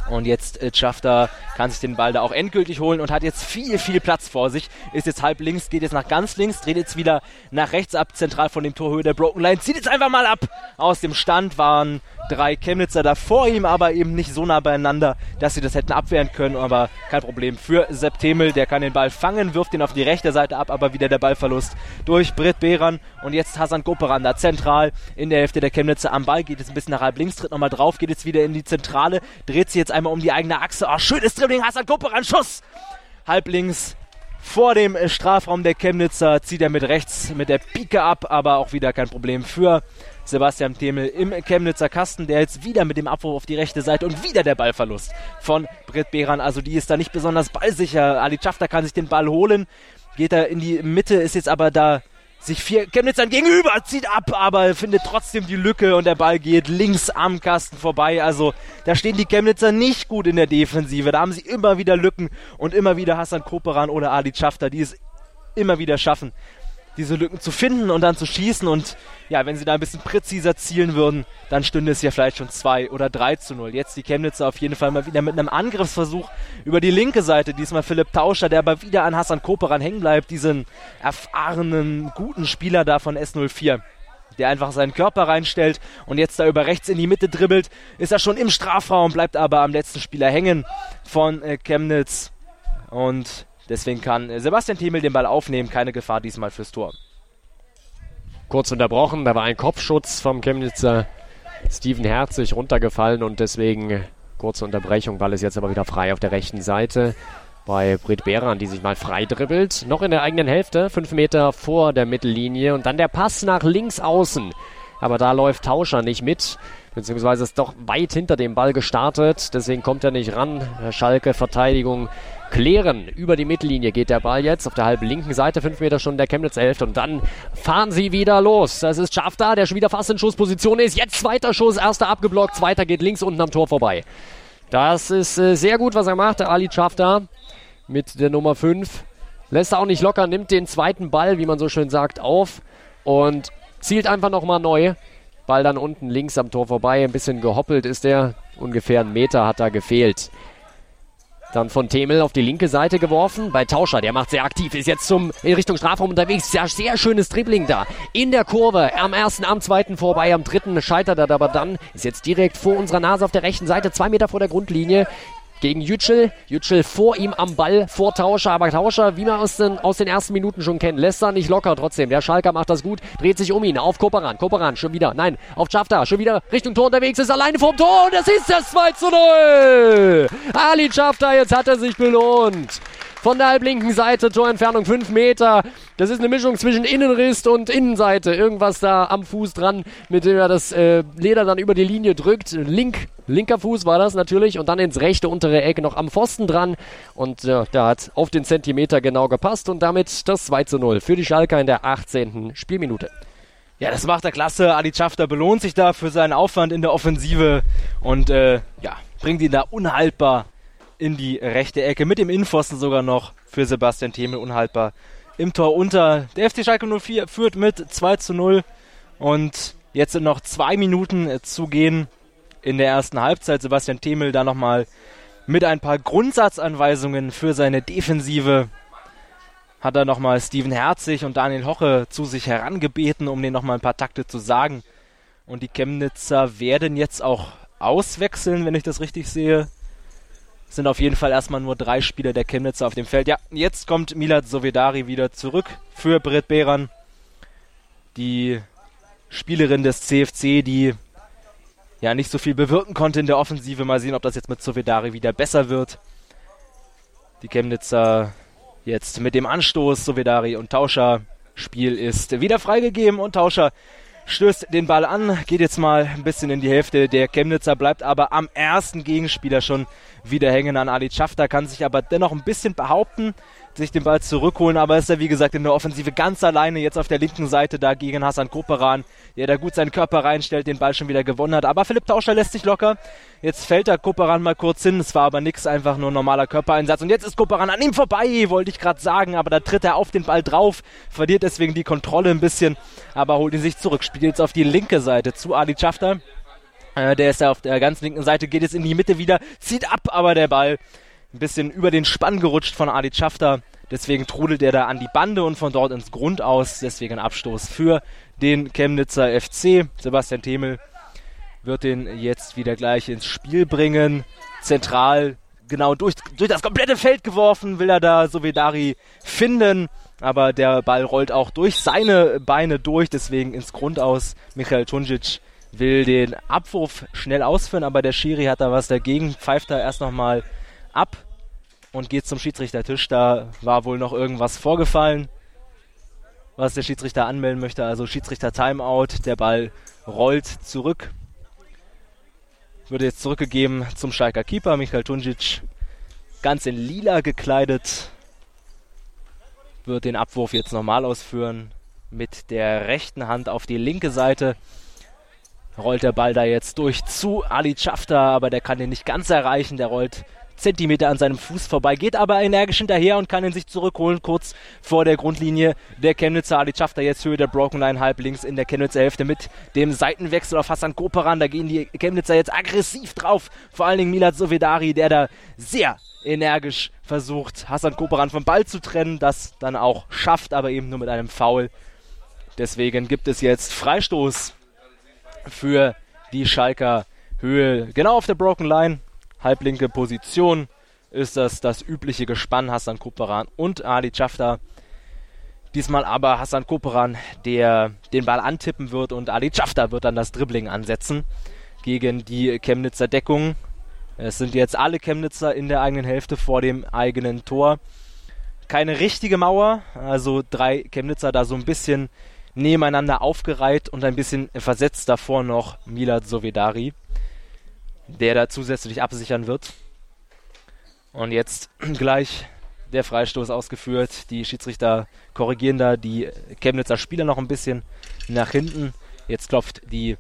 Und jetzt äh, Schafter kann sich den Ball da auch endgültig holen und hat jetzt viel, viel Platz vor sich. Ist jetzt halb links, geht jetzt nach ganz links, dreht jetzt wieder nach rechts ab, zentral von dem Torhöhe der Broken Line. Zieht jetzt einfach mal ab. Aus dem Stand waren drei Chemnitzer da vor ihm, aber eben nicht so nah beieinander, dass sie das hätten abwehren können. Aber kein Problem für Sepp Themel, der kann den Ball fangen, wirft ihn auf die rechte Seite ab, aber wieder der Ballverlust durch Britt Behran. Und jetzt Hasan Goperan da zentral in der Hälfte der Chemnitzer am Ball, geht jetzt ein bisschen nach halb links, tritt nochmal drauf, geht jetzt wieder in die Zentrale, dreht sich jetzt einmal um die eigene Achse. Oh, schönes Dribbling, Hasan Goperan, Schuss! Halb links vor dem Strafraum der Chemnitzer zieht er mit rechts mit der Pike ab, aber auch wieder kein Problem für Sebastian Themel im Chemnitzer Kasten, der jetzt wieder mit dem Abwurf auf die rechte Seite und wieder der Ballverlust von Britt Behran. Also die ist da nicht besonders ballsicher. Ali Schafter kann sich den Ball holen, geht da in die Mitte, ist jetzt aber da sich vier Chemnitzern gegenüber, zieht ab, aber findet trotzdem die Lücke und der Ball geht links am Kasten vorbei. Also da stehen die Chemnitzer nicht gut in der Defensive. Da haben sie immer wieder Lücken und immer wieder Hassan Koperan oder Ali Schafter, die es immer wieder schaffen, diese Lücken zu finden und dann zu schießen. Und ja, wenn sie da ein bisschen präziser zielen würden, dann stünde es ja vielleicht schon 2 oder 3 zu 0. Jetzt die Chemnitzer auf jeden Fall mal wieder mit einem Angriffsversuch über die linke Seite. Diesmal Philipp Tauscher, der aber wieder an Hassan Koperan hängen bleibt. Diesen erfahrenen, guten Spieler da von S04 der einfach seinen Körper reinstellt und jetzt da über rechts in die Mitte dribbelt, ist er schon im Strafraum, bleibt aber am letzten Spieler hängen von äh, Chemnitz. Und Deswegen kann Sebastian Thiemel den Ball aufnehmen. Keine Gefahr diesmal fürs Tor. Kurz unterbrochen, da war ein Kopfschutz vom Chemnitzer Steven Herzig runtergefallen und deswegen kurze Unterbrechung. Ball ist jetzt aber wieder frei auf der rechten Seite bei Britt Behran, die sich mal frei dribbelt. Noch in der eigenen Hälfte, fünf Meter vor der Mittellinie und dann der Pass nach links außen. Aber da läuft Tauscher nicht mit, beziehungsweise ist doch weit hinter dem Ball gestartet, deswegen kommt er nicht ran. Schalke Verteidigung klären. Über die Mittellinie geht der Ball jetzt auf der halben linken Seite, fünf Meter schon der Chemnitzer Hälfte und dann fahren sie wieder los. Das ist Schafter, der schon wieder fast in Schussposition ist. Jetzt zweiter Schuss, erster abgeblockt, zweiter geht links unten am Tor vorbei. Das ist äh, sehr gut, was er macht, der Ali Schafter mit der Nummer 5. Lässt er auch nicht locker, nimmt den zweiten Ball, wie man so schön sagt, auf und zielt einfach nochmal neu. Ball dann unten links am Tor vorbei. Ein bisschen gehoppelt ist er. Ungefähr einen Meter hat da gefehlt. Dann von Temel auf die linke Seite geworfen. Bei Tauscher, der macht sehr aktiv, ist jetzt zum, in Richtung Strafraum unterwegs. Ja, sehr schönes Dribbling da. In der Kurve. Am ersten, am zweiten vorbei, am dritten scheitert er aber dann. Ist jetzt direkt vor unserer Nase auf der rechten Seite, zwei Meter vor der Grundlinie gegen Yücel. Yücel vor ihm am Ball, vor Tauscher. Aber Tauscher, wie man aus den, aus den ersten Minuten schon kennt, lässt er nicht locker trotzdem. Der Schalker macht das gut, dreht sich um ihn auf Koperan. Koperan schon wieder, nein, auf Schafter, schon wieder Richtung Tor unterwegs, ist alleine vorm Tor und es ist das 2 zu 0. Ali Schafter, jetzt hat er sich belohnt von der halblinken Seite, Torentfernung 5 Meter. Das ist eine Mischung zwischen Innenriss und Innenseite. Irgendwas da am Fuß dran, mit dem er das äh, Leder dann über die Linie drückt. Link, linker Fuß war das natürlich und dann ins rechte untere Eck noch am Pfosten dran. Und äh, da hat auf den Zentimeter genau gepasst und damit das 2 zu 0 für die Schalker in der 18. Spielminute. Ja, das macht er klasse. Adi Schafter belohnt sich da für seinen Aufwand in der Offensive und äh, ja, bringt ihn da unhaltbar in die rechte Ecke, mit dem Innenpfosten sogar noch für Sebastian Themel unhaltbar im Tor unter. Der FC Schalke 04 führt mit 2 zu 0 und jetzt sind noch zwei Minuten zu gehen in der ersten Halbzeit. Sebastian Themel da nochmal mit ein paar Grundsatzanweisungen für seine Defensive hat er nochmal Steven Herzig und Daniel Hoche zu sich herangebeten, um denen nochmal ein paar Takte zu sagen. Und die Chemnitzer werden jetzt auch auswechseln, wenn ich das richtig sehe sind auf jeden Fall erstmal nur drei Spieler der Chemnitzer auf dem Feld. Ja, jetzt kommt Milad Sovedari wieder zurück für Britt Behran. Die Spielerin des CFC, die ja nicht so viel bewirken konnte in der Offensive. Mal sehen, ob das jetzt mit Sovedari wieder besser wird. Die Chemnitzer jetzt mit dem Anstoß Sovedari und Tauscher. Spiel ist wieder freigegeben und Tauscher stößt den Ball an, geht jetzt mal ein bisschen in die Hälfte der Chemnitzer, bleibt aber am ersten Gegenspieler schon wieder hängen an Ali Schafter, kann sich aber dennoch ein bisschen behaupten, sich den Ball zurückholen, aber ist er wie gesagt in der Offensive ganz alleine jetzt auf der linken Seite da gegen Hassan Koperan, der da gut seinen Körper reinstellt, den Ball schon wieder gewonnen hat, aber Philipp Tauscher lässt sich locker, jetzt fällt der Koperan mal kurz hin, es war aber nix, einfach nur normaler Körpereinsatz. Und jetzt ist Koperan an ihm vorbei, wollte ich gerade sagen, aber da tritt er auf den Ball drauf, verliert deswegen die Kontrolle ein bisschen, aber holt ihn sich zurück, spielt jetzt auf die linke Seite zu Ali Schafter, äh, der ist ja auf der ganz linken Seite, geht jetzt in die Mitte wieder, zieht ab, aber der Ball ein bisschen über den Spann gerutscht von Adi Schafter. Deswegen trudelt er da an die Bande und von dort ins Grund aus. Deswegen ein Abstoß für den Chemnitzer FC. Sebastian Themel wird den jetzt wieder gleich ins Spiel bringen. Zentral, genau durch, durch das komplette Feld geworfen, will er da Sovedari finden. Aber der Ball rollt auch durch seine Beine durch, deswegen ins Grund aus. Michael Tunjic will den Abwurf schnell ausführen, aber der Schiri hat da was dagegen, pfeift da erst nochmal ab und geht zum Schiedsrichtertisch. Da war wohl noch irgendwas vorgefallen, was der Schiedsrichter anmelden möchte. Also Schiedsrichter Timeout, der Ball rollt zurück. Würde jetzt zurückgegeben zum Schalker Keeper, Michael Tunjic. Ganz in lila gekleidet. Wird den Abwurf jetzt nochmal ausführen. Mit der rechten Hand auf die linke Seite rollt der Ball da jetzt durch zu Ali Schafter, aber der kann den nicht ganz erreichen. Der rollt Zentimeter an seinem Fuß vorbei, geht aber energisch hinterher und kann ihn sich zurückholen, kurz vor der Grundlinie der Chemnitzer. Ali Schafter jetzt Höhe der Broken Line halb links in der Chemnitzer Hälfte mit dem Seitenwechsel auf Hassan Koperan. Da gehen die Chemnitzer jetzt aggressiv drauf. Vor allen Dingen Milad Sovedari, der da sehr energisch versucht, Hassan Koperan vom Ball zu trennen, das dann auch schafft, aber eben nur mit einem Foul. Deswegen gibt es jetzt Freistoß für die Schalker Höhe. Genau auf der Broken Line, halblinke Position, ist das das übliche Gespann Hassan Koperan und Ali Chafta. Diesmal aber Hassan Koperan, der den Ball antippen wird und Ali Chafta wird dann das Dribbling ansetzen gegen die Chemnitzer Deckung. Es sind jetzt alle Chemnitzer in der eigenen Hälfte vor dem eigenen Tor. Keine richtige Mauer, also drei Chemnitzer da so ein bisschen nebeneinander aufgereiht und ein bisschen versetzt davor noch Milad Sovedari, der da zusätzlich absichern wird. Und jetzt gleich der Freistoß ausgeführt. Die Schiedsrichter korrigieren da die Chemnitzer Spieler noch ein bisschen nach hinten. Jetzt klopft die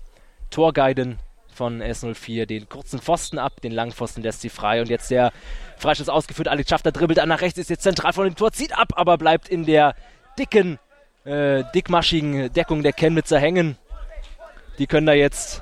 Torguiden von S04 den kurzen Pfosten ab, den langen Pfosten lässt sie frei und jetzt der Freistoß ausgeführt. Alex Schafter dribbelt an nach rechts, ist jetzt zentral vor dem Tor, zieht ab, aber bleibt in der dicken, äh, dickmaschigen Deckung der Chemnitzer hängen. Die können da jetzt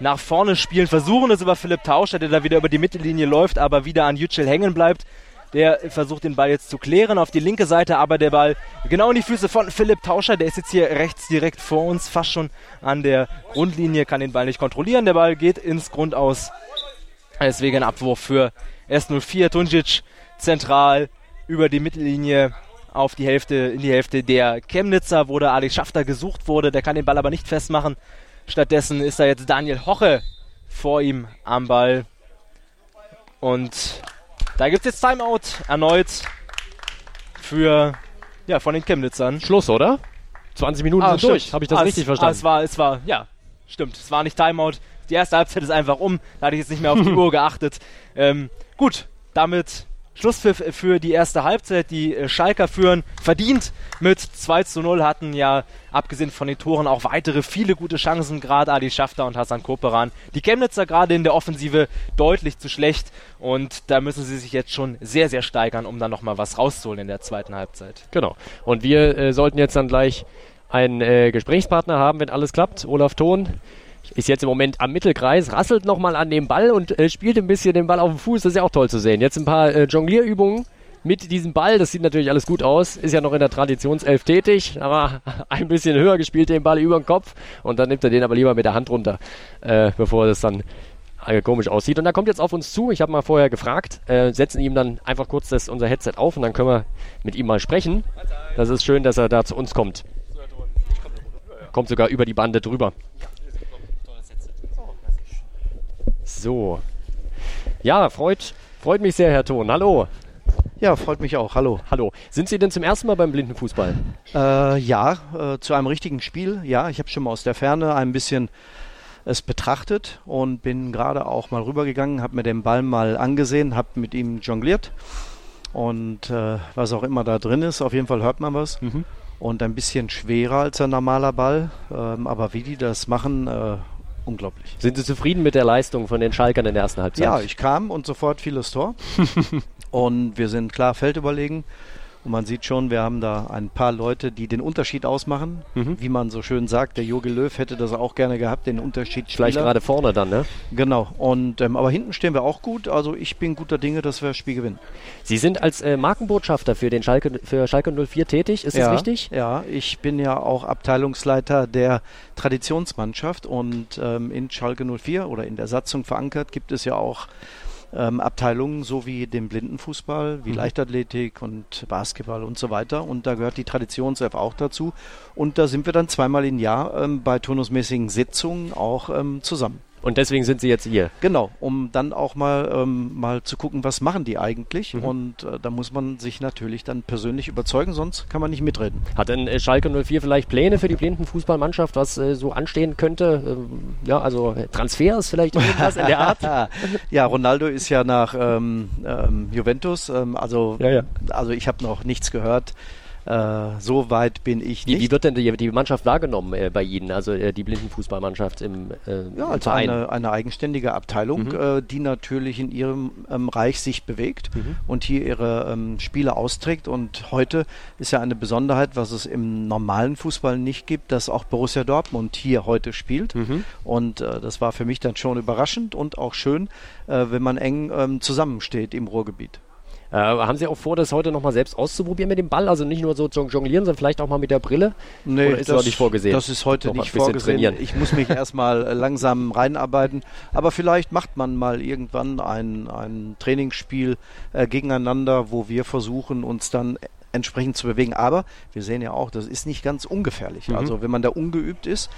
nach vorne spielen, versuchen es über Philipp Tauscher, der da wieder über die Mittellinie läuft, aber wieder an Yücel hängen bleibt. Der versucht den Ball jetzt zu klären auf die linke Seite, aber der Ball genau in die Füße von Philipp Tauscher. Der ist jetzt hier rechts direkt vor uns, fast schon an der Grundlinie, kann den Ball nicht kontrollieren. Der Ball geht ins Grundaus. Deswegen ein Abwurf für S04. Tunjic zentral über die Mittellinie auf die Hälfte, in die Hälfte der Chemnitzer, wo der Alex Schafter gesucht wurde. Der kann den Ball aber nicht festmachen. Stattdessen ist da jetzt Daniel Hoche vor ihm am Ball. Und da gibt es jetzt Timeout erneut für ja, von den Chemnitzern. Schluss, oder? 20 Minuten Ah, sind durch. Habe ich das ah, richtig es, verstanden? Ah, es war, es war, ja, stimmt. Es war nicht Timeout. Die erste Halbzeit ist einfach um. Da hatte ich jetzt nicht mehr auf die Uhr geachtet. Ähm, gut, damit Schlusspfiff für die erste Halbzeit. Die äh, Schalker führen verdient mit 2 zu 0, hatten ja abgesehen von den Toren auch weitere viele gute Chancen, gerade Adi Schafter und Hassan Koperan. Die Chemnitzer gerade in der Offensive deutlich zu schlecht und da müssen sie sich jetzt schon sehr, sehr steigern, um dann nochmal was rauszuholen in der zweiten Halbzeit. Genau. Und wir äh, sollten jetzt dann gleich einen äh, Gesprächspartner haben, wenn alles klappt. Olaf Thon ist jetzt im Moment am Mittelkreis, rasselt nochmal an dem Ball und äh, spielt ein bisschen den Ball auf dem Fuß. Das ist ja auch toll zu sehen. Jetzt ein paar äh, Jonglierübungen mit diesem Ball. Das sieht natürlich alles gut aus. Ist ja noch in der Traditionself tätig, aber ein bisschen höher gespielt den Ball über den Kopf und dann nimmt er den aber lieber mit der Hand runter, äh, bevor das dann äh, komisch aussieht. Und er kommt jetzt auf uns zu. Ich habe mal vorher gefragt, äh, setzen ihm dann einfach kurz das, unser Headset auf und dann können wir mit ihm mal sprechen. Das ist schön, dass er da zu uns kommt. Kommt sogar über die Bande drüber. So. Ja, freut, freut mich sehr, Herr Thon. Hallo. Ja, freut mich auch. Hallo. Hallo. Sind Sie denn zum ersten Mal beim Blindenfußball? Äh, ja, äh, zu einem richtigen Spiel. Ja, ich habe schon mal aus der Ferne ein bisschen es betrachtet und bin gerade auch mal rübergegangen, habe mir den Ball mal angesehen, habe mit ihm jongliert und äh, was auch immer da drin ist, auf jeden Fall hört man was. Mhm. Und ein bisschen schwerer als ein normaler Ball, ähm, aber wie die das machen, äh, unglaublich. Sind Sie zufrieden mit der Leistung von den Schalkern in der ersten Halbzeit? Ja, ich kam und sofort fiel das Tor. und wir sind klar feldüberlegen. Und man sieht schon, wir haben da ein paar Leute, die den Unterschied ausmachen. Mhm. Wie man so schön sagt, der Jogi Löw hätte das auch gerne gehabt, den Unterschied. Vielleicht gerade vorne dann, ne? Genau. Und ähm, aber hinten stehen wir auch gut. Also ich bin guter Dinge, dass wir das Spiel gewinnen. Sie sind als äh, Markenbotschafter für den Schalke, für Schalke 04 tätig, ist ja, das richtig? Ja, ich bin ja auch Abteilungsleiter der Traditionsmannschaft und ähm, in Schalke 04 oder in der Satzung verankert gibt es ja auch ähm, Abteilungen, so wie den Blindenfußball, wie Mhm. Leichtathletik und Basketball und so weiter. Und da gehört die Traditionself auch dazu. Und da sind wir dann zweimal im Jahr ähm, bei turnusmäßigen Sitzungen auch ähm, zusammen. Und deswegen sind Sie jetzt hier. Genau, um dann auch mal, ähm, mal zu gucken, was machen die eigentlich. Mhm. Und äh, da muss man sich natürlich dann persönlich überzeugen, sonst kann man nicht mitreden. Hat denn äh, Schalke 04 vielleicht Pläne für die Blindenfußballmannschaft, was äh, so anstehen könnte? Ähm, ja, also äh, Transfers vielleicht irgendwas in der Art? ja, Ronaldo ist ja nach ähm, ähm, Juventus. Ähm, also, Ja, ja. also ich habe noch nichts gehört. Äh, so weit bin ich Wie, nicht. wie wird denn die, die Mannschaft wahrgenommen äh, bei Ihnen, also äh, die Blindenfußballmannschaft im, äh, ja, also Verein? eine, eine eigenständige Abteilung, Mhm. äh, die natürlich in ihrem ähm, Reich sich bewegt Mhm. und hier ihre ähm, Spiele austrägt. Und heute ist ja eine Besonderheit, was es im normalen Fußball nicht gibt, dass auch Borussia Dortmund hier heute spielt. Mhm. Und äh, das war für mich dann schon überraschend und auch schön, äh, wenn man eng ähm, zusammensteht im Ruhrgebiet. Äh, haben Sie auch vor, das heute nochmal selbst auszuprobieren mit dem Ball? Also nicht nur so jong- jonglieren, sondern vielleicht auch mal mit der Brille? Nee, Oder ist das nicht vorgesehen? Das ist heute Noch nicht vorgesehen. trainieren. Ich muss mich erstmal äh, langsam reinarbeiten. Aber vielleicht macht man mal irgendwann ein, ein Trainingsspiel äh, gegeneinander, wo wir versuchen, uns dann entsprechend zu bewegen. Aber wir sehen ja auch, das ist nicht ganz ungefährlich. Mhm. Also wenn man da ungeübt ist,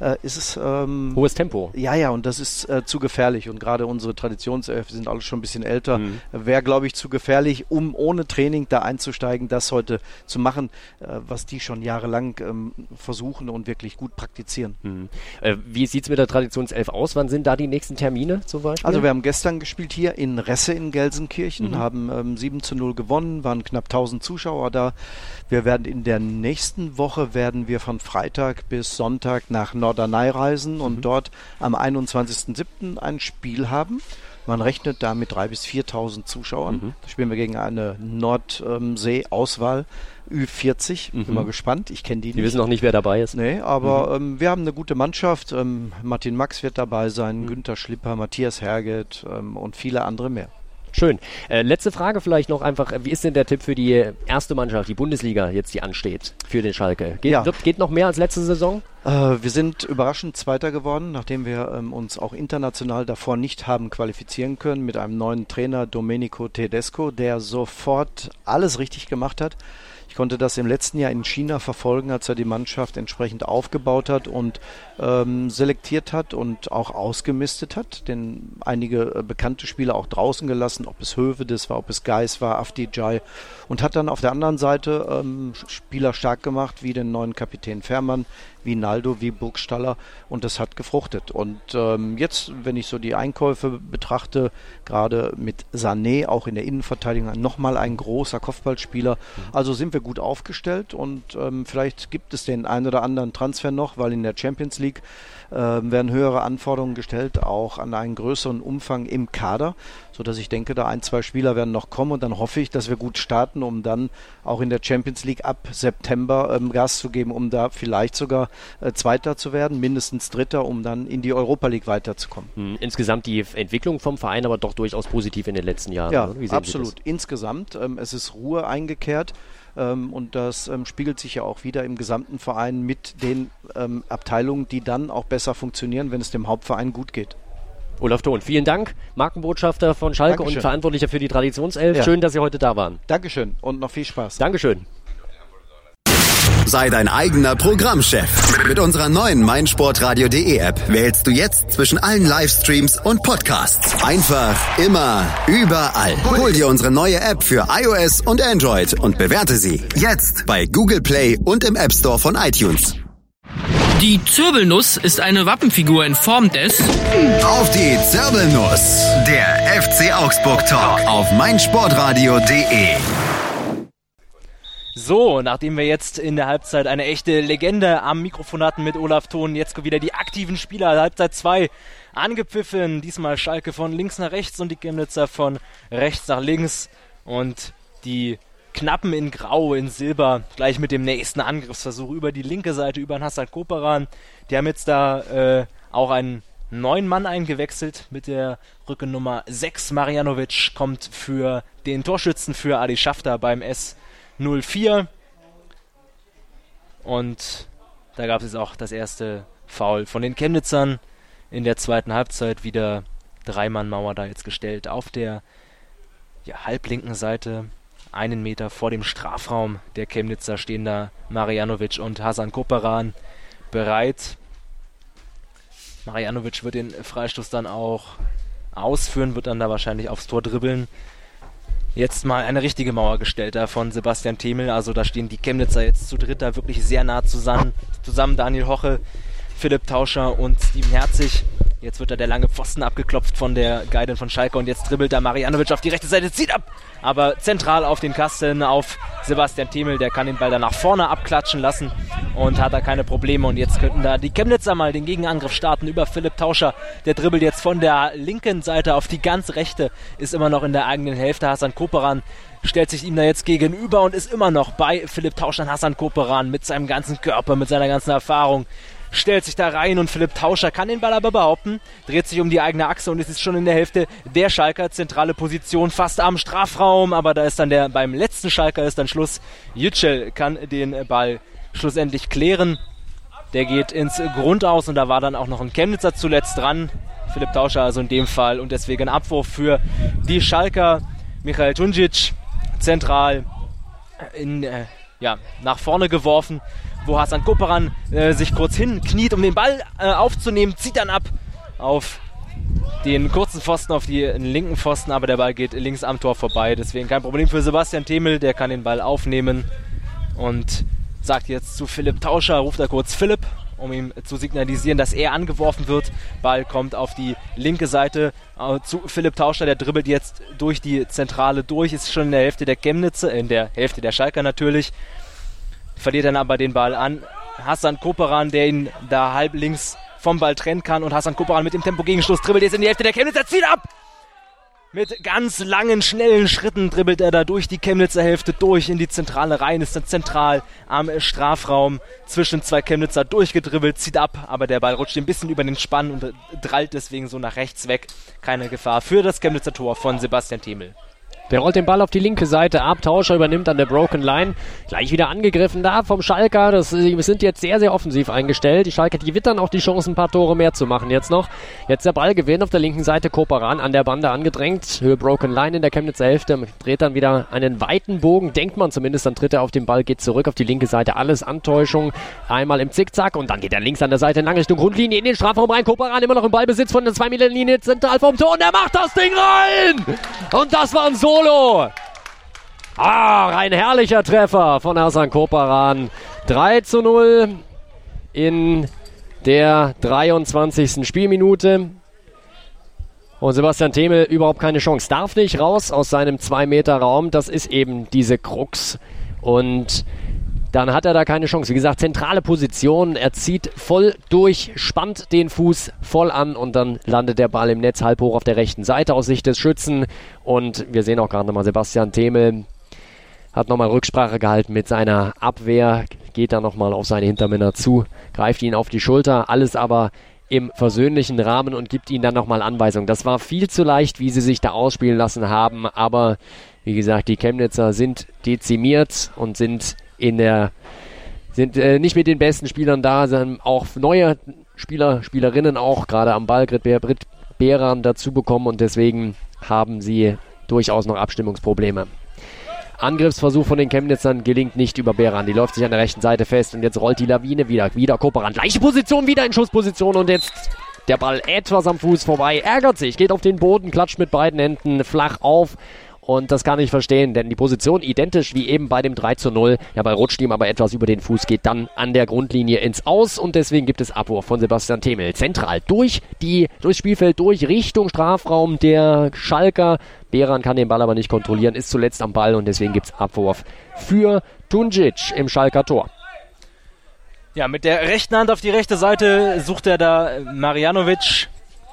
äh, ist es. Ähm, Hohes Tempo. Ja, ja, und das ist äh, zu gefährlich. Und gerade unsere Traditionself sind alle schon ein bisschen älter. Mhm. Wäre, glaube ich, zu gefährlich, um ohne Training da einzusteigen, das heute zu machen, äh, was die schon jahrelang ähm, versuchen und wirklich gut praktizieren. Mhm. Äh, wie sieht es mit der Traditionself aus? Wann sind da die nächsten Termine zum Beispiel? Also wir haben gestern gespielt hier in Resse in Gelsenkirchen, mhm. haben ähm, 7 zu 0 gewonnen, waren knapp 1000 Zuschauer da. Wir werden in der nächsten Woche werden wir von Freitag bis Sonntag nach Norderney reisen und mhm. dort am 21.07. ein Spiel haben. Man rechnet da mit 3.000 bis 4.000 Zuschauern. Mhm. Da spielen wir gegen eine Nordsee-Auswahl. Ü40, mhm. bin mal gespannt. Ich kenne die nicht. Die wissen noch nicht, wer dabei ist. Nee, aber mhm. ähm, wir haben eine gute Mannschaft. Ähm, Martin Max wird dabei sein, mhm. Günther Schlipper, Matthias Herget ähm, und viele andere mehr. Schön. Äh, letzte Frage vielleicht noch einfach. Wie ist denn der Tipp für die erste Mannschaft, die Bundesliga, jetzt die ansteht, für den Schalke? Geht, ja. wird, geht noch mehr als letzte Saison? Äh, wir sind überraschend Zweiter geworden, nachdem wir ähm, uns auch international davor nicht haben qualifizieren können mit einem neuen Trainer Domenico Tedesco, der sofort alles richtig gemacht hat. Konnte das im letzten Jahr in China verfolgen, als er die Mannschaft entsprechend aufgebaut hat und ähm, selektiert hat und auch ausgemistet hat. Denn einige äh, bekannte Spieler auch draußen gelassen, ob es Hövedes war, ob es Geis war, Afdijay. Und hat dann auf der anderen Seite ähm, Spieler stark gemacht, wie den neuen Kapitän Fährmann, wie Naldo, wie Burgstaller und das hat gefruchtet. Und ähm, jetzt, wenn ich so die Einkäufe betrachte, gerade mit Sané, auch in der Innenverteidigung, nochmal ein großer Kopfballspieler. Mhm. Also sind wir gut aufgestellt und ähm, vielleicht gibt es den einen oder anderen Transfer noch, weil in der Champions League äh, werden höhere Anforderungen gestellt, auch an einen größeren Umfang im Kader, sodass ich denke, da ein, zwei Spieler werden noch kommen und dann hoffe ich, dass wir gut starten, um dann auch in der Champions League ab September ähm, Gas zu geben, um da vielleicht sogar äh, Zweiter zu werden, mindestens Dritter, um dann in die Europa League weiterzukommen. Mhm. Insgesamt die Entwicklung vom Verein aber doch durchaus positiv in den letzten Jahren. Ja, absolut. Insgesamt, ähm, es ist Ruhe eingekehrt. Ähm, und das ähm, spiegelt sich ja auch wieder im gesamten Verein mit den ähm, Abteilungen, die dann auch besser funktionieren, wenn es dem Hauptverein gut geht. Olaf Thon, vielen Dank, Markenbotschafter von Schalke Dankeschön. und Verantwortlicher für die Traditionself. Ja. Schön, dass Sie heute da waren. Dankeschön und noch viel Spaß. Dankeschön. Sei dein eigener Programmchef. Mit unserer neuen meinsportradio.de App wählst du jetzt zwischen allen Livestreams und Podcasts. Einfach, immer, überall. Hol dir unsere neue App für iOS und Android und bewerte sie jetzt bei Google Play und im App Store von iTunes. Die Zirbelnuss ist eine Wappenfigur in Form des Auf die Zirbelnuss, der FC Augsburg Talk auf meinsportradio.de. So, nachdem wir jetzt in der Halbzeit eine echte Legende am Mikrofon hatten mit Olaf Thon, jetzt wieder die aktiven Spieler, Halbzeit 2 angepfiffen. Diesmal Schalke von links nach rechts und die Chemnitzer von rechts nach links. Und die Knappen in Grau, in Silber, gleich mit dem nächsten Angriffsversuch über die linke Seite, über den Hassan Koperan. Die haben jetzt da äh, auch einen neuen Mann eingewechselt mit der Rückennummer 6. Marjanovic kommt für den Torschützen für Adi Schafter beim S 04. Und da gab es auch das erste Foul von den Chemnitzern in der zweiten Halbzeit. Wieder Dreimann-Mauer da jetzt gestellt auf der ja, halblinken Seite. Einen Meter vor dem Strafraum der Chemnitzer stehen da Marianovic und Hasan Koperan bereit. Marianovic wird den Freistoß dann auch ausführen, wird dann da wahrscheinlich aufs Tor dribbeln jetzt mal eine richtige Mauer gestellt da von Sebastian Themel. Also da stehen die Chemnitzer jetzt zu dritt da wirklich sehr nah zusammen. Zusammen Daniel Hoche, Philipp Tauscher und Steven Herzig. Jetzt wird da der lange Pfosten abgeklopft von der Guidin von Schalke und jetzt dribbelt da Marianovic auf die rechte Seite, zieht ab, aber zentral auf den Kasten, auf Sebastian Themel, der kann den Ball da nach vorne abklatschen lassen und hat da keine Probleme und jetzt könnten da die Chemnitzer mal den Gegenangriff starten über Philipp Tauscher, der dribbelt jetzt von der linken Seite auf die ganz rechte, ist immer noch in der eigenen Hälfte, Hassan Koperan stellt sich ihm da jetzt gegenüber und ist immer noch bei Philipp Tauscher, Hassan Koperan mit seinem ganzen Körper, mit seiner ganzen Erfahrung, stellt sich da rein und Philipp Tauscher kann den Ball aber behaupten, dreht sich um die eigene Achse und es ist schon in der Hälfte der Schalker, zentrale Position fast am Strafraum, aber da ist dann der, beim letzten Schalker ist dann Schluss. Yücel kann den Ball schlussendlich klären. Der geht ins Grund aus und da war dann auch noch ein Chemnitzer zuletzt dran. Philipp Tauscher also in dem Fall und deswegen Abwurf für die Schalker. Michael Tunjic zentral in, äh, ja, nach vorne geworfen wo Hassan Koperan äh, sich kurz hinkniet, um den Ball äh, aufzunehmen, zieht dann ab auf den kurzen Pfosten auf den linken Pfosten, aber der Ball geht links am Tor vorbei. Deswegen kein Problem für Sebastian Themel, der kann den Ball aufnehmen und sagt jetzt zu Philipp Tauscher, ruft er kurz Philipp, um ihm zu signalisieren, dass er angeworfen wird. Ball kommt auf die linke Seite äh, zu Philipp Tauscher, der dribbelt jetzt durch die Zentrale durch, ist schon in der Hälfte der Chemnitze, in der Hälfte der Schalker natürlich. Verliert dann aber den Ball an Hassan Koperan, der ihn da halb links vom Ball trennen kann und Hassan Koperan mit dem Tempo-Gegenstoß dribbelt jetzt in die Hälfte der Chemnitzer, zieht ab! Mit ganz langen, schnellen Schritten dribbelt er da durch die Chemnitzer Hälfte durch in die Zentrale rein, ist dann zentral am Strafraum zwischen zwei Chemnitzer durchgedribbelt, zieht ab, aber der Ball rutscht ein bisschen über den Spann und drallt deswegen so nach rechts weg. Keine Gefahr für das Chemnitzer Tor von Sebastian Themel. Der rollt den Ball auf die linke Seite ab. Tauscher übernimmt an der Broken Line. Gleich wieder angegriffen da vom Schalker. Das, wir sind jetzt sehr, sehr offensiv eingestellt. Die Schalker, die wittern auch die Chance, ein paar Tore mehr zu machen jetzt noch. Jetzt der Ball gewinnt auf der linken Seite. Koperan an der Bande angedrängt. Höhe Broken Line in der Chemnitzer Hälfte. Dreht dann wieder einen weiten Bogen. Denkt man zumindest. Dann tritt er auf den Ball, geht zurück auf die linke Seite. Alles Antäuschung. Einmal im Zickzack und dann geht er links an der Seite in Richtung Grundlinie in den Strafraum rein. Koperan immer noch im Ballbesitz von der 2 Meter Linie zentral vom Tor und er macht das Ding rein! Und das war ein Solo! Ah, ein herrlicher Treffer von Hasan Koparan. 3 zu 0 in der 23. Spielminute. Und Sebastian Themel überhaupt keine Chance. Darf nicht raus aus seinem 2-Meter-Raum. Das ist eben diese Krux. Und dann hat er da keine Chance. Wie gesagt, zentrale Position. Er zieht voll durch, spannt den Fuß voll an und dann landet der Ball im Netz halb hoch auf der rechten Seite aus Sicht des Schützen. Und wir sehen auch gerade nochmal Sebastian Themel hat nochmal Rücksprache gehalten mit seiner Abwehr, geht dann nochmal auf seine Hintermänner zu, greift ihn auf die Schulter, alles aber im versöhnlichen Rahmen und gibt ihnen dann nochmal Anweisungen. Das war viel zu leicht, wie sie sich da ausspielen lassen haben, aber wie gesagt, die Chemnitzer sind dezimiert und sind in der sind äh, nicht mit den besten Spielern da, sondern auch neue Spieler, Spielerinnen auch gerade am Ball, Grit Beran dazu bekommen und deswegen haben sie durchaus noch Abstimmungsprobleme. Angriffsversuch von den Chemnitzern gelingt nicht über Beran. Die läuft sich an der rechten Seite fest und jetzt rollt die Lawine wieder. Wieder Koperan. Gleiche Position, wieder in Schussposition und jetzt der Ball etwas am Fuß vorbei. Ärgert sich, geht auf den Boden, klatscht mit beiden Händen flach auf und das kann ich verstehen, denn die Position identisch wie eben bei dem 3 zu 0. Der Ball rutscht ihm aber etwas über den Fuß, geht dann an der Grundlinie ins Aus und deswegen gibt es Abwurf von Sebastian Themel. Zentral durch die, durchs Spielfeld durch Richtung Strafraum der Schalker. Beran kann den Ball aber nicht kontrollieren, ist zuletzt am Ball und deswegen gibt es Abwurf für Tunjic im Schalker Tor. Ja, mit der rechten Hand auf die rechte Seite sucht er da Marjanovic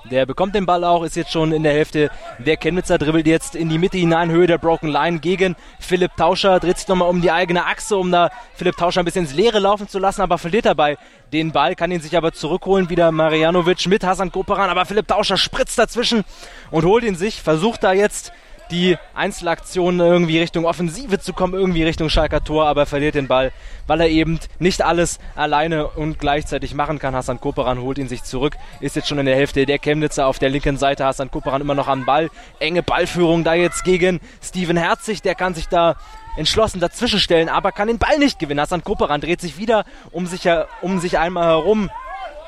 der bekommt den Ball auch, ist jetzt schon in der Hälfte. Der Chemnitzer, dribbelt jetzt in die Mitte hinein, Höhe der Broken Line gegen Philipp Tauscher, dreht sich nochmal um die eigene Achse, um da Philipp Tauscher ein bisschen ins Leere laufen zu lassen, aber verliert dabei den Ball, kann ihn sich aber zurückholen, wieder Marianovic mit Hasan Koperan, aber Philipp Tauscher spritzt dazwischen und holt ihn sich, versucht da jetzt die Einzelaktion irgendwie Richtung Offensive zu kommen, irgendwie Richtung Schalker Tor, aber verliert den Ball, weil er eben nicht alles alleine und gleichzeitig machen kann. Hassan Koperan holt ihn sich zurück, ist jetzt schon in der Hälfte der Chemnitzer auf der linken Seite. Hassan Koperan immer noch am Ball. Enge Ballführung da jetzt gegen Steven Herzig, der kann sich da entschlossen dazwischenstellen, aber kann den Ball nicht gewinnen. Hassan Koperan dreht sich wieder um sich, um sich einmal herum,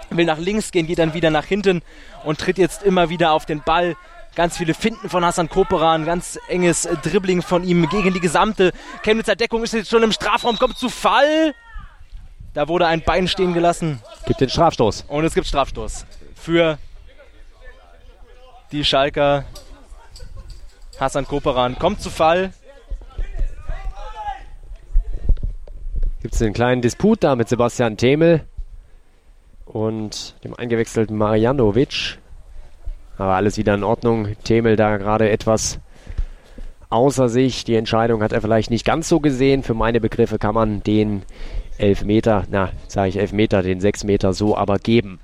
will nach links gehen, geht dann wieder nach hinten und tritt jetzt immer wieder auf den Ball Ganz viele Finden von Hassan Koperan, ganz enges äh, Dribbling von ihm gegen die gesamte Chemnitzer Deckung. Ist jetzt schon im Strafraum, kommt zu Fall. Da wurde ein Bein stehen gelassen. Gibt den Strafstoß. Und es gibt Strafstoß für die Schalker. Hassan Koperan kommt zu Fall. Gibt es einen kleinen Disput da mit Sebastian Themel und dem eingewechselten Marjanovic. Aber alles wieder in Ordnung. Themel da gerade etwas außer sich. Die Entscheidung hat er vielleicht nicht ganz so gesehen. Für meine Begriffe kann man den Elfmeter, na, sage ich Elfmeter, den sechs Meter so aber geben.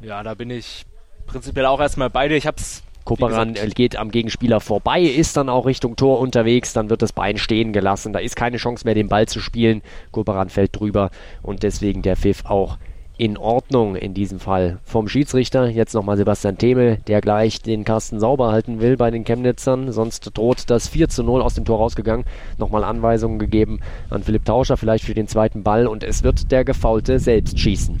Ja, da bin ich prinzipiell auch erstmal beide. Ich hab's. Koperan geht am Gegenspieler vorbei, ist dann auch Richtung Tor unterwegs, dann wird das Bein stehen gelassen. Da ist keine Chance mehr, den Ball zu spielen. Koperan fällt drüber und deswegen der Pfiff auch in Ordnung in diesem Fall vom Schiedsrichter. Jetzt nochmal Sebastian Themel, der gleich den Kasten sauber halten will bei den Chemnitzern. Sonst droht das 4 zu 0 aus dem Tor rausgegangen. Nochmal Anweisungen gegeben an Philipp Tauscher, vielleicht für den zweiten Ball. Und es wird der Gefaulte selbst schießen.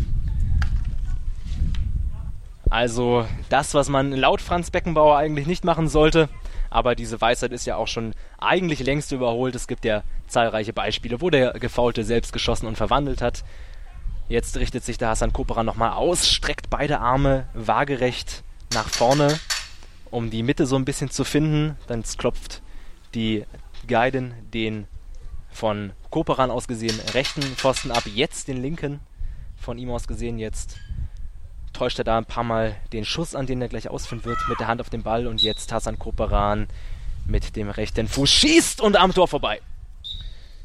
Also das, was man laut Franz Beckenbauer eigentlich nicht machen sollte. Aber diese Weisheit ist ja auch schon eigentlich längst überholt. Es gibt ja zahlreiche Beispiele, wo der Gefaulte selbst geschossen und verwandelt hat. Jetzt richtet sich der Hassan Kopera nochmal aus, streckt beide Arme waagerecht nach vorne, um die Mitte so ein bisschen zu finden. Dann klopft die Guiden den von Koperan aus gesehen rechten Pfosten ab, jetzt den linken von ihm aus gesehen. Jetzt täuscht er da ein paar Mal den Schuss an, den er gleich ausführen wird, mit der Hand auf den Ball und jetzt Hassan Koperan mit dem rechten Fuß schießt und am Tor vorbei.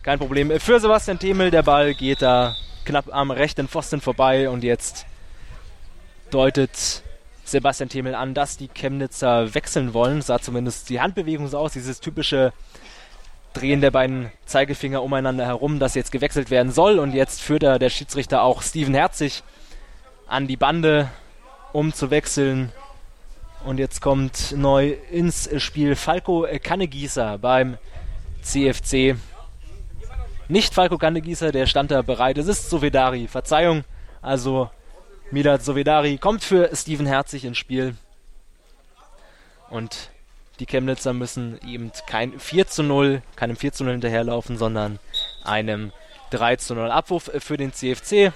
Kein Problem für Sebastian Themel, der Ball geht da knapp am rechten Pfosten vorbei und jetzt deutet Sebastian Themel an, dass die Chemnitzer wechseln wollen. Sah zumindest die Handbewegung so aus, dieses typische Drehen der beiden Zeigefinger umeinander herum, dass jetzt gewechselt werden soll. Und jetzt führt er der Schiedsrichter auch Steven Herzig an die Bande, um zu wechseln. Und jetzt kommt neu ins Spiel Falco Kannegießer beim CFC. Nicht Falco Kandegießer, der stand da bereit. Es ist Sovedari. Verzeihung. Also Milad Sovedari kommt für Steven Herzig ins Spiel. Und die Chemnitzer müssen eben kein 4 zu 0, keinem 4 zu 0 hinterherlaufen, sondern einem 3 zu 0 Abwurf für den CFC.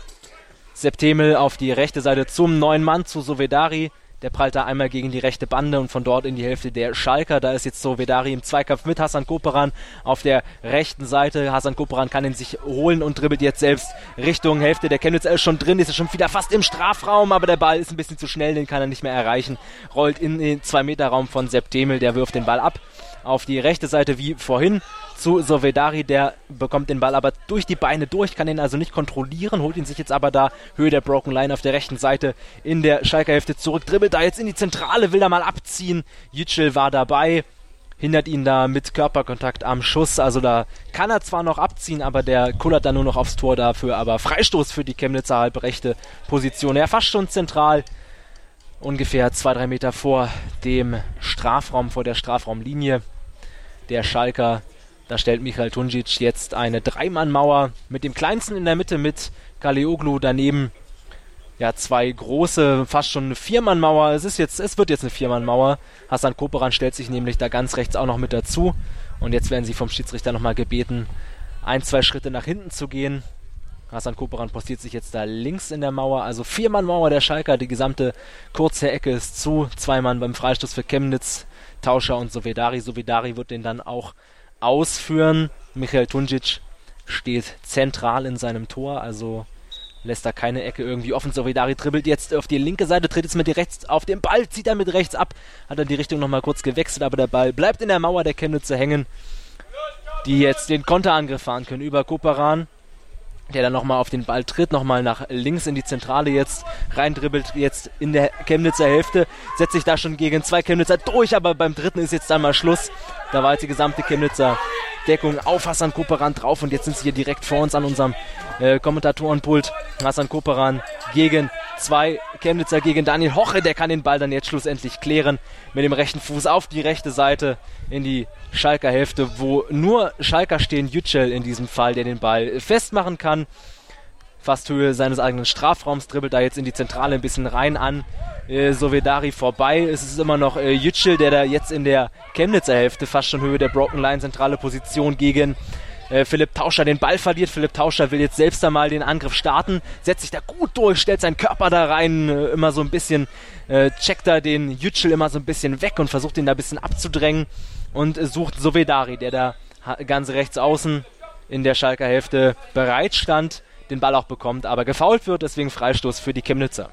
Septemel auf die rechte Seite zum neuen Mann zu Sovedari. Der prallt da einmal gegen die rechte Bande und von dort in die Hälfte der Schalker. Da ist jetzt so Vedari im Zweikampf mit Hassan Koperan auf der rechten Seite. Hassan Koperan kann ihn sich holen und dribbelt jetzt selbst Richtung Hälfte der Chemnitz. Er ist schon drin, ist schon wieder fast im Strafraum, aber der Ball ist ein bisschen zu schnell, den kann er nicht mehr erreichen. Rollt in den 2-Meter-Raum von Sepp Demel, der wirft den Ball ab auf die rechte Seite wie vorhin zu Sovedari, der bekommt den Ball aber durch die Beine durch, kann ihn also nicht kontrollieren, holt ihn sich jetzt aber da Höhe der Broken Line auf der rechten Seite in der Schalker Hälfte zurück, dribbelt da jetzt in die Zentrale, will da mal abziehen. Yücel war dabei, hindert ihn da mit Körperkontakt am Schuss, also da kann er zwar noch abziehen, aber der kullert da nur noch aufs Tor dafür, aber Freistoß für die Chemnitzer halbrechte Position. Er fast schon zentral, ungefähr zwei, drei Meter vor dem Strafraum, vor der Strafraumlinie der Schalker. Da stellt Michael Tunjic jetzt eine Dreimannmauer mit dem kleinsten in der Mitte mit Kaleoglu daneben. Ja, zwei große, fast schon eine Viermannmauer. Es ist jetzt, es wird jetzt eine Viermannmauer. Hassan Koperan stellt sich nämlich da ganz rechts auch noch mit dazu. Und jetzt werden sie vom Schiedsrichter nochmal gebeten, ein, zwei Schritte nach hinten zu gehen. Hassan Koperan postiert sich jetzt da links in der Mauer. Also Viermannmauer der Schalker. Die gesamte kurze Ecke ist zu. Zwei Mann beim Freistoß für Chemnitz. Tauscher und Sovedari. Sovedari wird den dann auch ausführen. Michael Tunjic steht zentral in seinem Tor, also lässt da keine Ecke irgendwie offen. Sovedari dribbelt jetzt auf die linke Seite, tritt jetzt mit rechts auf den Ball, zieht er mit rechts ab, hat dann die Richtung nochmal kurz gewechselt, aber der Ball bleibt in der Mauer der Chemnitzer hängen, die jetzt den Konterangriff fahren können über Koperan der dann nochmal auf den Ball tritt, nochmal nach links in die Zentrale jetzt reindribbelt, jetzt in der Chemnitzer Hälfte, setzt sich da schon gegen zwei Chemnitzer durch, aber beim dritten ist jetzt einmal Schluss. Da war jetzt die gesamte Chemnitzer Deckung auf Hassan Koperan drauf und jetzt sind sie hier direkt vor uns an unserem äh, Kommentatorenpult. Hassan Koperan gegen zwei Chemnitzer gegen Daniel Hoche, der kann den Ball dann jetzt schlussendlich klären mit dem rechten Fuß auf die rechte Seite in die Schalker Hälfte, wo nur Schalker stehen, Yücel in diesem Fall, der den Ball festmachen kann. Fast Höhe seines eigenen Strafraums dribbelt da jetzt in die Zentrale ein bisschen rein an. Äh, Sovedari vorbei. Es ist immer noch äh, Yücel, der da jetzt in der Chemnitzer Hälfte fast schon Höhe der Broken Line zentrale Position gegen äh, Philipp Tauscher den Ball verliert. Philipp Tauscher will jetzt selbst einmal den Angriff starten, setzt sich da gut durch, stellt seinen Körper da rein, äh, immer so ein bisschen, checkt da den Yücel immer so ein bisschen weg und versucht ihn da ein bisschen abzudrängen und sucht Sovedari, der da ganz rechts außen in der Schalker Hälfte bereit stand, den Ball auch bekommt, aber gefault wird, deswegen Freistoß für die Chemnitzer.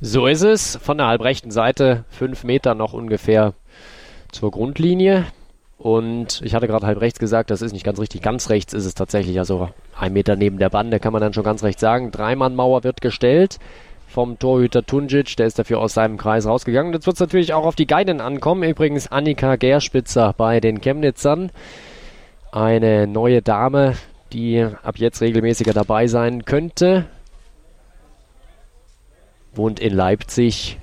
So ist es. Von der halbrechten Seite, fünf Meter noch ungefähr zur Grundlinie. Und ich hatte gerade halb rechts gesagt, das ist nicht ganz richtig. Ganz rechts ist es tatsächlich, also ein Meter neben der Bande, kann man dann schon ganz recht sagen. Dreimann-Mauer wird gestellt vom Torhüter Tunjic, der ist dafür aus seinem Kreis rausgegangen. Jetzt wird es natürlich auch auf die Geiden ankommen. Übrigens Annika Gerspitzer bei den Chemnitzern. Eine neue Dame, die ab jetzt regelmäßiger dabei sein könnte. Wohnt in Leipzig.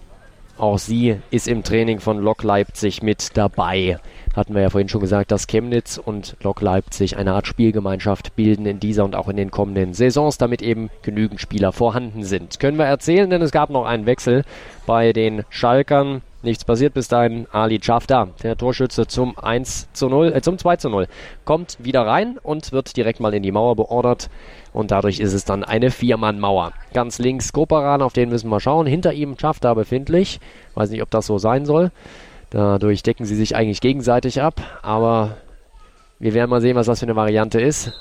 Auch sie ist im Training von Lok Leipzig mit dabei. Hatten wir ja vorhin schon gesagt, dass Chemnitz und Lok Leipzig eine Art Spielgemeinschaft bilden in dieser und auch in den kommenden Saisons, damit eben genügend Spieler vorhanden sind. Können wir erzählen, denn es gab noch einen Wechsel bei den Schalkern. Nichts passiert bis dahin. Ali Chafda, der Torschütze zum 1 zu 0, äh, zum 2 zu 0, kommt wieder rein und wird direkt mal in die Mauer beordert. Und dadurch ist es dann eine Viermann-Mauer. Ganz links Koparan, auf den müssen wir schauen. Hinter ihm Chafda befindlich. Weiß nicht, ob das so sein soll. Dadurch decken sie sich eigentlich gegenseitig ab. Aber wir werden mal sehen, was das für eine Variante ist.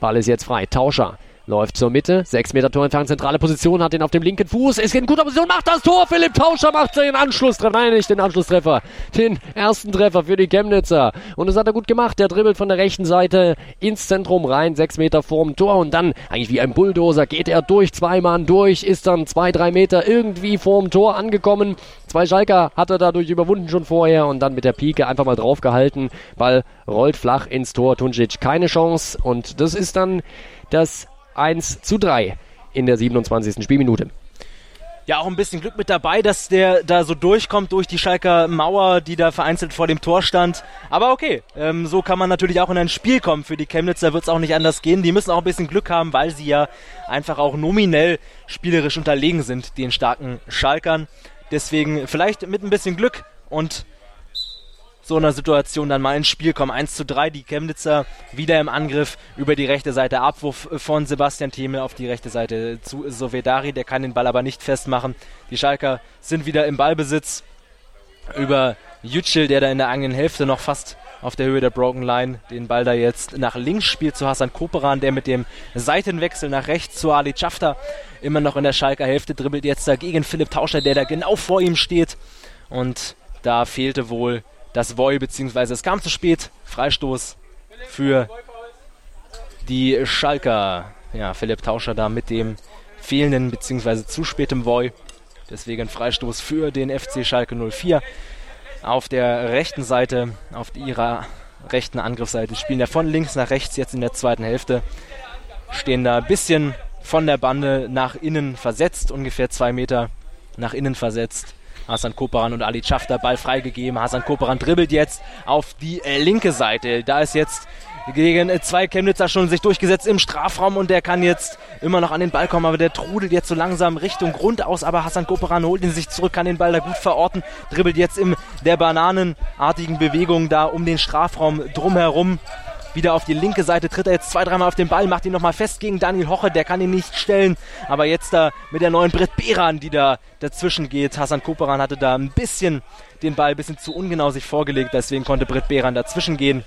Ball ist jetzt frei. Tauscher Läuft zur Mitte, 6 Meter Tor entfernt, zentrale Position, hat den auf dem linken Fuß, ist in guter Position, macht das Tor. Philipp Tauscher macht den Anschlusstreffer, nein, nicht den Anschlusstreffer, den ersten Treffer für die Chemnitzer. Und das hat er gut gemacht. Der dribbelt von der rechten Seite ins Zentrum rein, 6 Meter vorm Tor und dann, eigentlich wie ein Bulldozer, geht er durch, zwei Mann durch, ist dann 2, 3 Meter irgendwie vorm Tor angekommen. Zwei Schalker hat er dadurch überwunden schon vorher und dann mit der Pike einfach mal draufgehalten. Ball rollt flach ins Tor, Tunjic keine Chance und das ist dann das 1 zu 3 in der 27. Spielminute. Ja, auch ein bisschen Glück mit dabei, dass der da so durchkommt durch die Schalker Mauer, die da vereinzelt vor dem Tor stand. Aber okay, ähm, so kann man natürlich auch in ein Spiel kommen. Für die Chemnitzer wird es auch nicht anders gehen. Die müssen auch ein bisschen Glück haben, weil sie ja einfach auch nominell spielerisch unterlegen sind, den starken Schalkern. Deswegen vielleicht mit ein bisschen Glück und so einer Situation dann mal ins Spiel kommen. 1 zu 3, die Chemnitzer wieder im Angriff über die rechte Seite. Abwurf von Sebastian Theme auf die rechte Seite zu Sovedari, der kann den Ball aber nicht festmachen. Die Schalker sind wieder im Ballbesitz über Yücel, der da in der eigenen Hälfte noch fast auf der Höhe der Broken Line den Ball da jetzt nach links spielt zu Hassan Koperan, der mit dem Seitenwechsel nach rechts zu Ali Chafta immer noch in der Schalker Hälfte dribbelt jetzt dagegen Philipp Tauscher, der da genau vor ihm steht. Und da fehlte wohl das Voy, beziehungsweise es kam zu spät. Freistoß für die Schalker. Ja, Philipp Tauscher da mit dem fehlenden, beziehungsweise zu spätem Voy. Deswegen Freistoß für den FC Schalke 04. Auf der rechten Seite, auf ihrer rechten Angriffsseite, spielen ja von links nach rechts jetzt in der zweiten Hälfte. Stehen da ein bisschen von der Bande nach innen versetzt, ungefähr zwei Meter nach innen versetzt. Hasan Koparan und Ali Schafter Ball freigegeben. Hasan Koparan dribbelt jetzt auf die äh, linke Seite. Da ist jetzt gegen äh, zwei Chemnitzer schon sich durchgesetzt im Strafraum und der kann jetzt immer noch an den Ball kommen, aber der trudelt jetzt so langsam Richtung Grund aus, aber Hassan Koperan holt ihn sich zurück, kann den Ball da gut verorten, dribbelt jetzt in der bananenartigen Bewegung da um den Strafraum drumherum wieder auf die linke Seite tritt er jetzt zwei, dreimal auf den Ball, macht ihn nochmal fest gegen Daniel Hoche, der kann ihn nicht stellen. Aber jetzt da mit der neuen Brett Beran, die da dazwischen geht. Hassan Koperan hatte da ein bisschen den Ball ein bisschen zu ungenau sich vorgelegt, deswegen konnte Brett Beran dazwischen gehen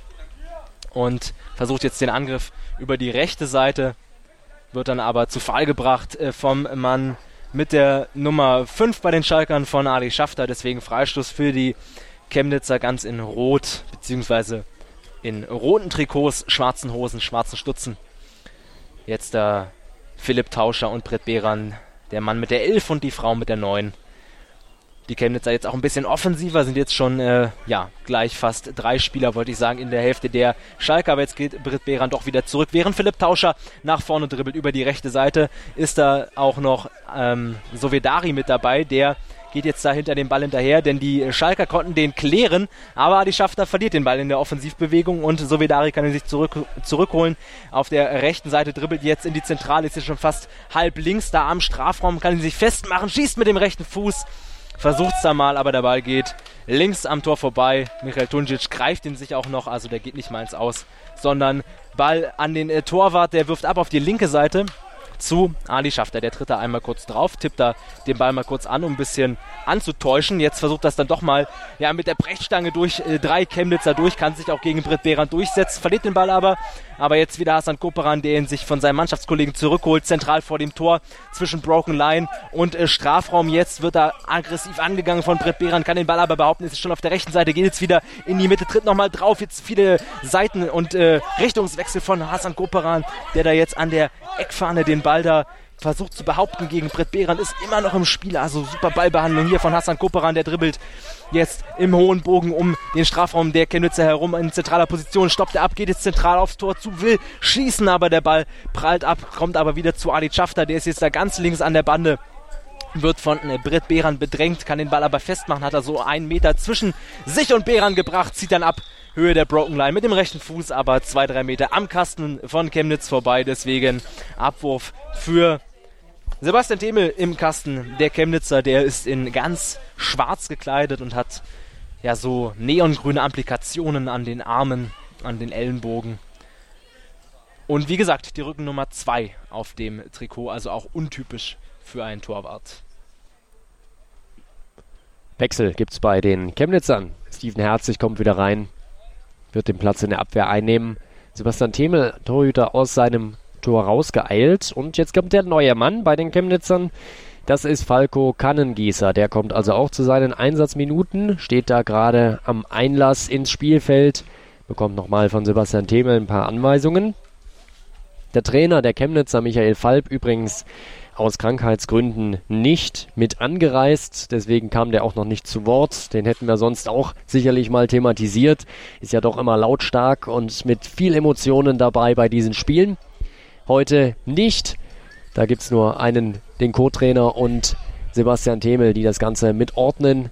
und versucht jetzt den Angriff über die rechte Seite, wird dann aber zu Fall gebracht äh, vom Mann mit der Nummer 5 bei den Schalkern von Ali Schafter, deswegen Freistoß für die Chemnitzer ganz in Rot, beziehungsweise in roten Trikots, schwarzen Hosen, schwarzen Stutzen. Jetzt da Philipp Tauscher und Brett Behran, der Mann mit der 11 und die Frau mit der 9. Die Chemnitzer jetzt auch ein bisschen offensiver, sind jetzt schon, äh, ja, gleich fast drei Spieler, wollte ich sagen, in der Hälfte der Schalke. Aber jetzt geht Britt Behran doch wieder zurück. Während Philipp Tauscher nach vorne dribbelt über die rechte Seite, ist da auch noch ähm, Sovedari mit dabei, der geht jetzt da hinter dem Ball hinterher, denn die Schalker konnten den klären, aber Adi Schafter verliert den Ball in der Offensivbewegung und Sovedari kann ihn sich zurück, zurückholen. Auf der rechten Seite dribbelt jetzt in die Zentrale, ist jetzt schon fast halb links da am Strafraum, kann ihn sich festmachen, schießt mit dem rechten Fuß, versucht es da mal, aber der Ball geht links am Tor vorbei. Michael Tunjic greift ihn sich auch noch, also der geht nicht mal ins Aus, sondern Ball an den äh, Torwart, der wirft ab auf die linke Seite zu Ali Schafter. Der tritt da einmal kurz drauf, tippt da den Ball mal kurz an, um ein bisschen anzutäuschen. Jetzt versucht das dann doch mal ja, mit der Brechstange durch äh, drei Chemnitzer durch, kann sich auch gegen Britt Behran durchsetzen, verliert den Ball aber. Aber jetzt wieder Hassan Koperan, der ihn sich von seinem Mannschaftskollegen zurückholt, zentral vor dem Tor zwischen Broken Line und äh, Strafraum. Jetzt wird er aggressiv angegangen von Britt Behran, kann den Ball aber behaupten, ist schon auf der rechten Seite, geht jetzt wieder in die Mitte, tritt nochmal drauf. Jetzt viele Seiten und äh, Richtungswechsel von Hassan Koperan, der da jetzt an der Eckfahne den Ball da versucht zu behaupten gegen Brett Behran, ist immer noch im Spiel. Also super Ballbehandlung hier von Hassan Koperan, der dribbelt jetzt im hohen Bogen um den Strafraum der Chemnitzer herum in zentraler Position. Stoppt er ab, geht jetzt zentral aufs Tor zu, will schießen, aber der Ball prallt ab, kommt aber wieder zu Ali Schafter, der ist jetzt da ganz links an der Bande wird von äh, Britt Behran bedrängt, kann den Ball aber festmachen, hat er so einen Meter zwischen sich und Behran gebracht, zieht dann ab, Höhe der Broken Line mit dem rechten Fuß, aber zwei, drei Meter am Kasten von Chemnitz vorbei, deswegen Abwurf für Sebastian Themel im Kasten, der Chemnitzer, der ist in ganz schwarz gekleidet und hat ja so neongrüne Applikationen an den Armen, an den Ellenbogen. Und wie gesagt, die Rückennummer 2 auf dem Trikot, also auch untypisch für einen Torwart. Wechsel gibt es bei den Chemnitzern. Steven Herzig kommt wieder rein, wird den Platz in der Abwehr einnehmen. Sebastian Themel, Torhüter aus seinem Tor rausgeeilt. Und jetzt kommt der neue Mann bei den Chemnitzern. Das ist Falco Kannengießer. Der kommt also auch zu seinen Einsatzminuten, steht da gerade am Einlass ins Spielfeld, bekommt nochmal von Sebastian Themel ein paar Anweisungen. Der Trainer der Chemnitzer, Michael Falb, übrigens aus Krankheitsgründen nicht mit angereist. Deswegen kam der auch noch nicht zu Wort. Den hätten wir sonst auch sicherlich mal thematisiert. Ist ja doch immer lautstark und mit viel Emotionen dabei bei diesen Spielen heute nicht. Da gibt es nur einen, den Co-Trainer und Sebastian Themel, die das Ganze mitordnen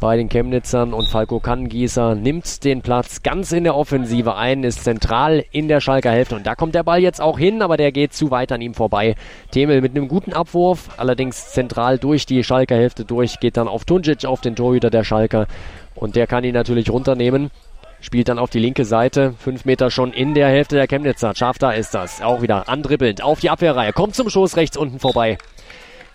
bei den Chemnitzern und Falco Kannengießer nimmt den Platz ganz in der Offensive ein, ist zentral in der Schalker Hälfte und da kommt der Ball jetzt auch hin, aber der geht zu weit an ihm vorbei. Themel mit einem guten Abwurf, allerdings zentral durch die Schalker Hälfte durch, geht dann auf Tunjic, auf den Torhüter der Schalker und der kann ihn natürlich runternehmen. Spielt dann auf die linke Seite. Fünf Meter schon in der Hälfte der Chemnitzer. Schafter ist das. Auch wieder andribbelnd auf die Abwehrreihe. Kommt zum Schoß rechts unten vorbei.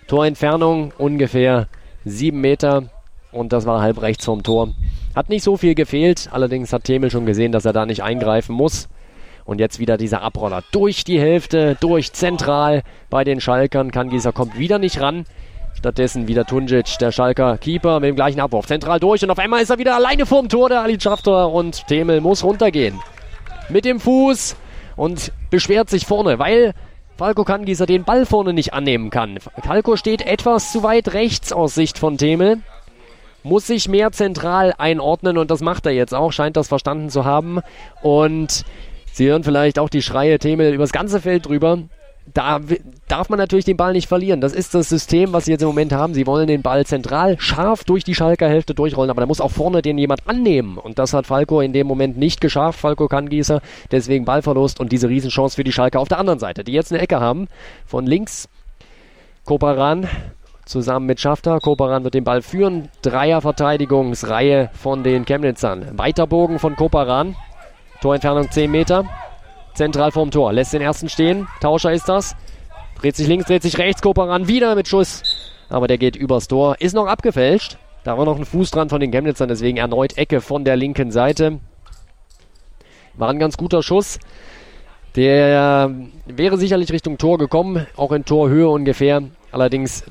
Torentfernung ungefähr sieben Meter. Und das war halb rechts vom Tor. Hat nicht so viel gefehlt. Allerdings hat Themel schon gesehen, dass er da nicht eingreifen muss. Und jetzt wieder dieser Abroller durch die Hälfte, durch zentral bei den Schalkern. Kangieser kommt wieder nicht ran. Stattdessen wieder Tunjic, der Schalker Keeper mit dem gleichen Abwurf. Zentral durch und auf einmal ist er wieder alleine vorm Tor, der Ali Schafter. Und Themel muss runtergehen. Mit dem Fuß und beschwert sich vorne, weil Falco Kangieser den Ball vorne nicht annehmen kann. Falco steht etwas zu weit rechts aus Sicht von Themel. Muss sich mehr zentral einordnen und das macht er jetzt auch, scheint das verstanden zu haben. Und Sie hören vielleicht auch die Schreie Themel übers ganze Feld drüber da darf man natürlich den Ball nicht verlieren. Das ist das System, was sie jetzt im Moment haben. Sie wollen den Ball zentral scharf durch die Schalker Hälfte durchrollen, aber da muss auch vorne den jemand annehmen. Und das hat Falco in dem Moment nicht geschafft. Falco kann Gießer, deswegen Ballverlust und diese Riesenchance für die Schalker auf der anderen Seite, die jetzt eine Ecke haben. Von links Koparan zusammen mit Schafter. Koparan wird den Ball führen. Dreierverteidigungsreihe von den Chemnitzern. Weiterbogen von Koparan. Torentfernung 10 Meter. Zentral vorm Tor. Lässt den ersten stehen. Tauscher ist das. Dreht sich links, dreht sich rechts. Koper ran. Wieder mit Schuss. Aber der geht übers Tor. Ist noch abgefälscht. Da war noch ein Fuß dran von den Chemnitzern. Deswegen erneut Ecke von der linken Seite. War ein ganz guter Schuss. Der wäre sicherlich Richtung Tor gekommen. Auch in Torhöhe ungefähr. Allerdings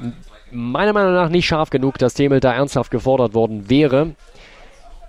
meiner Meinung nach nicht scharf genug, dass Themel da ernsthaft gefordert worden wäre.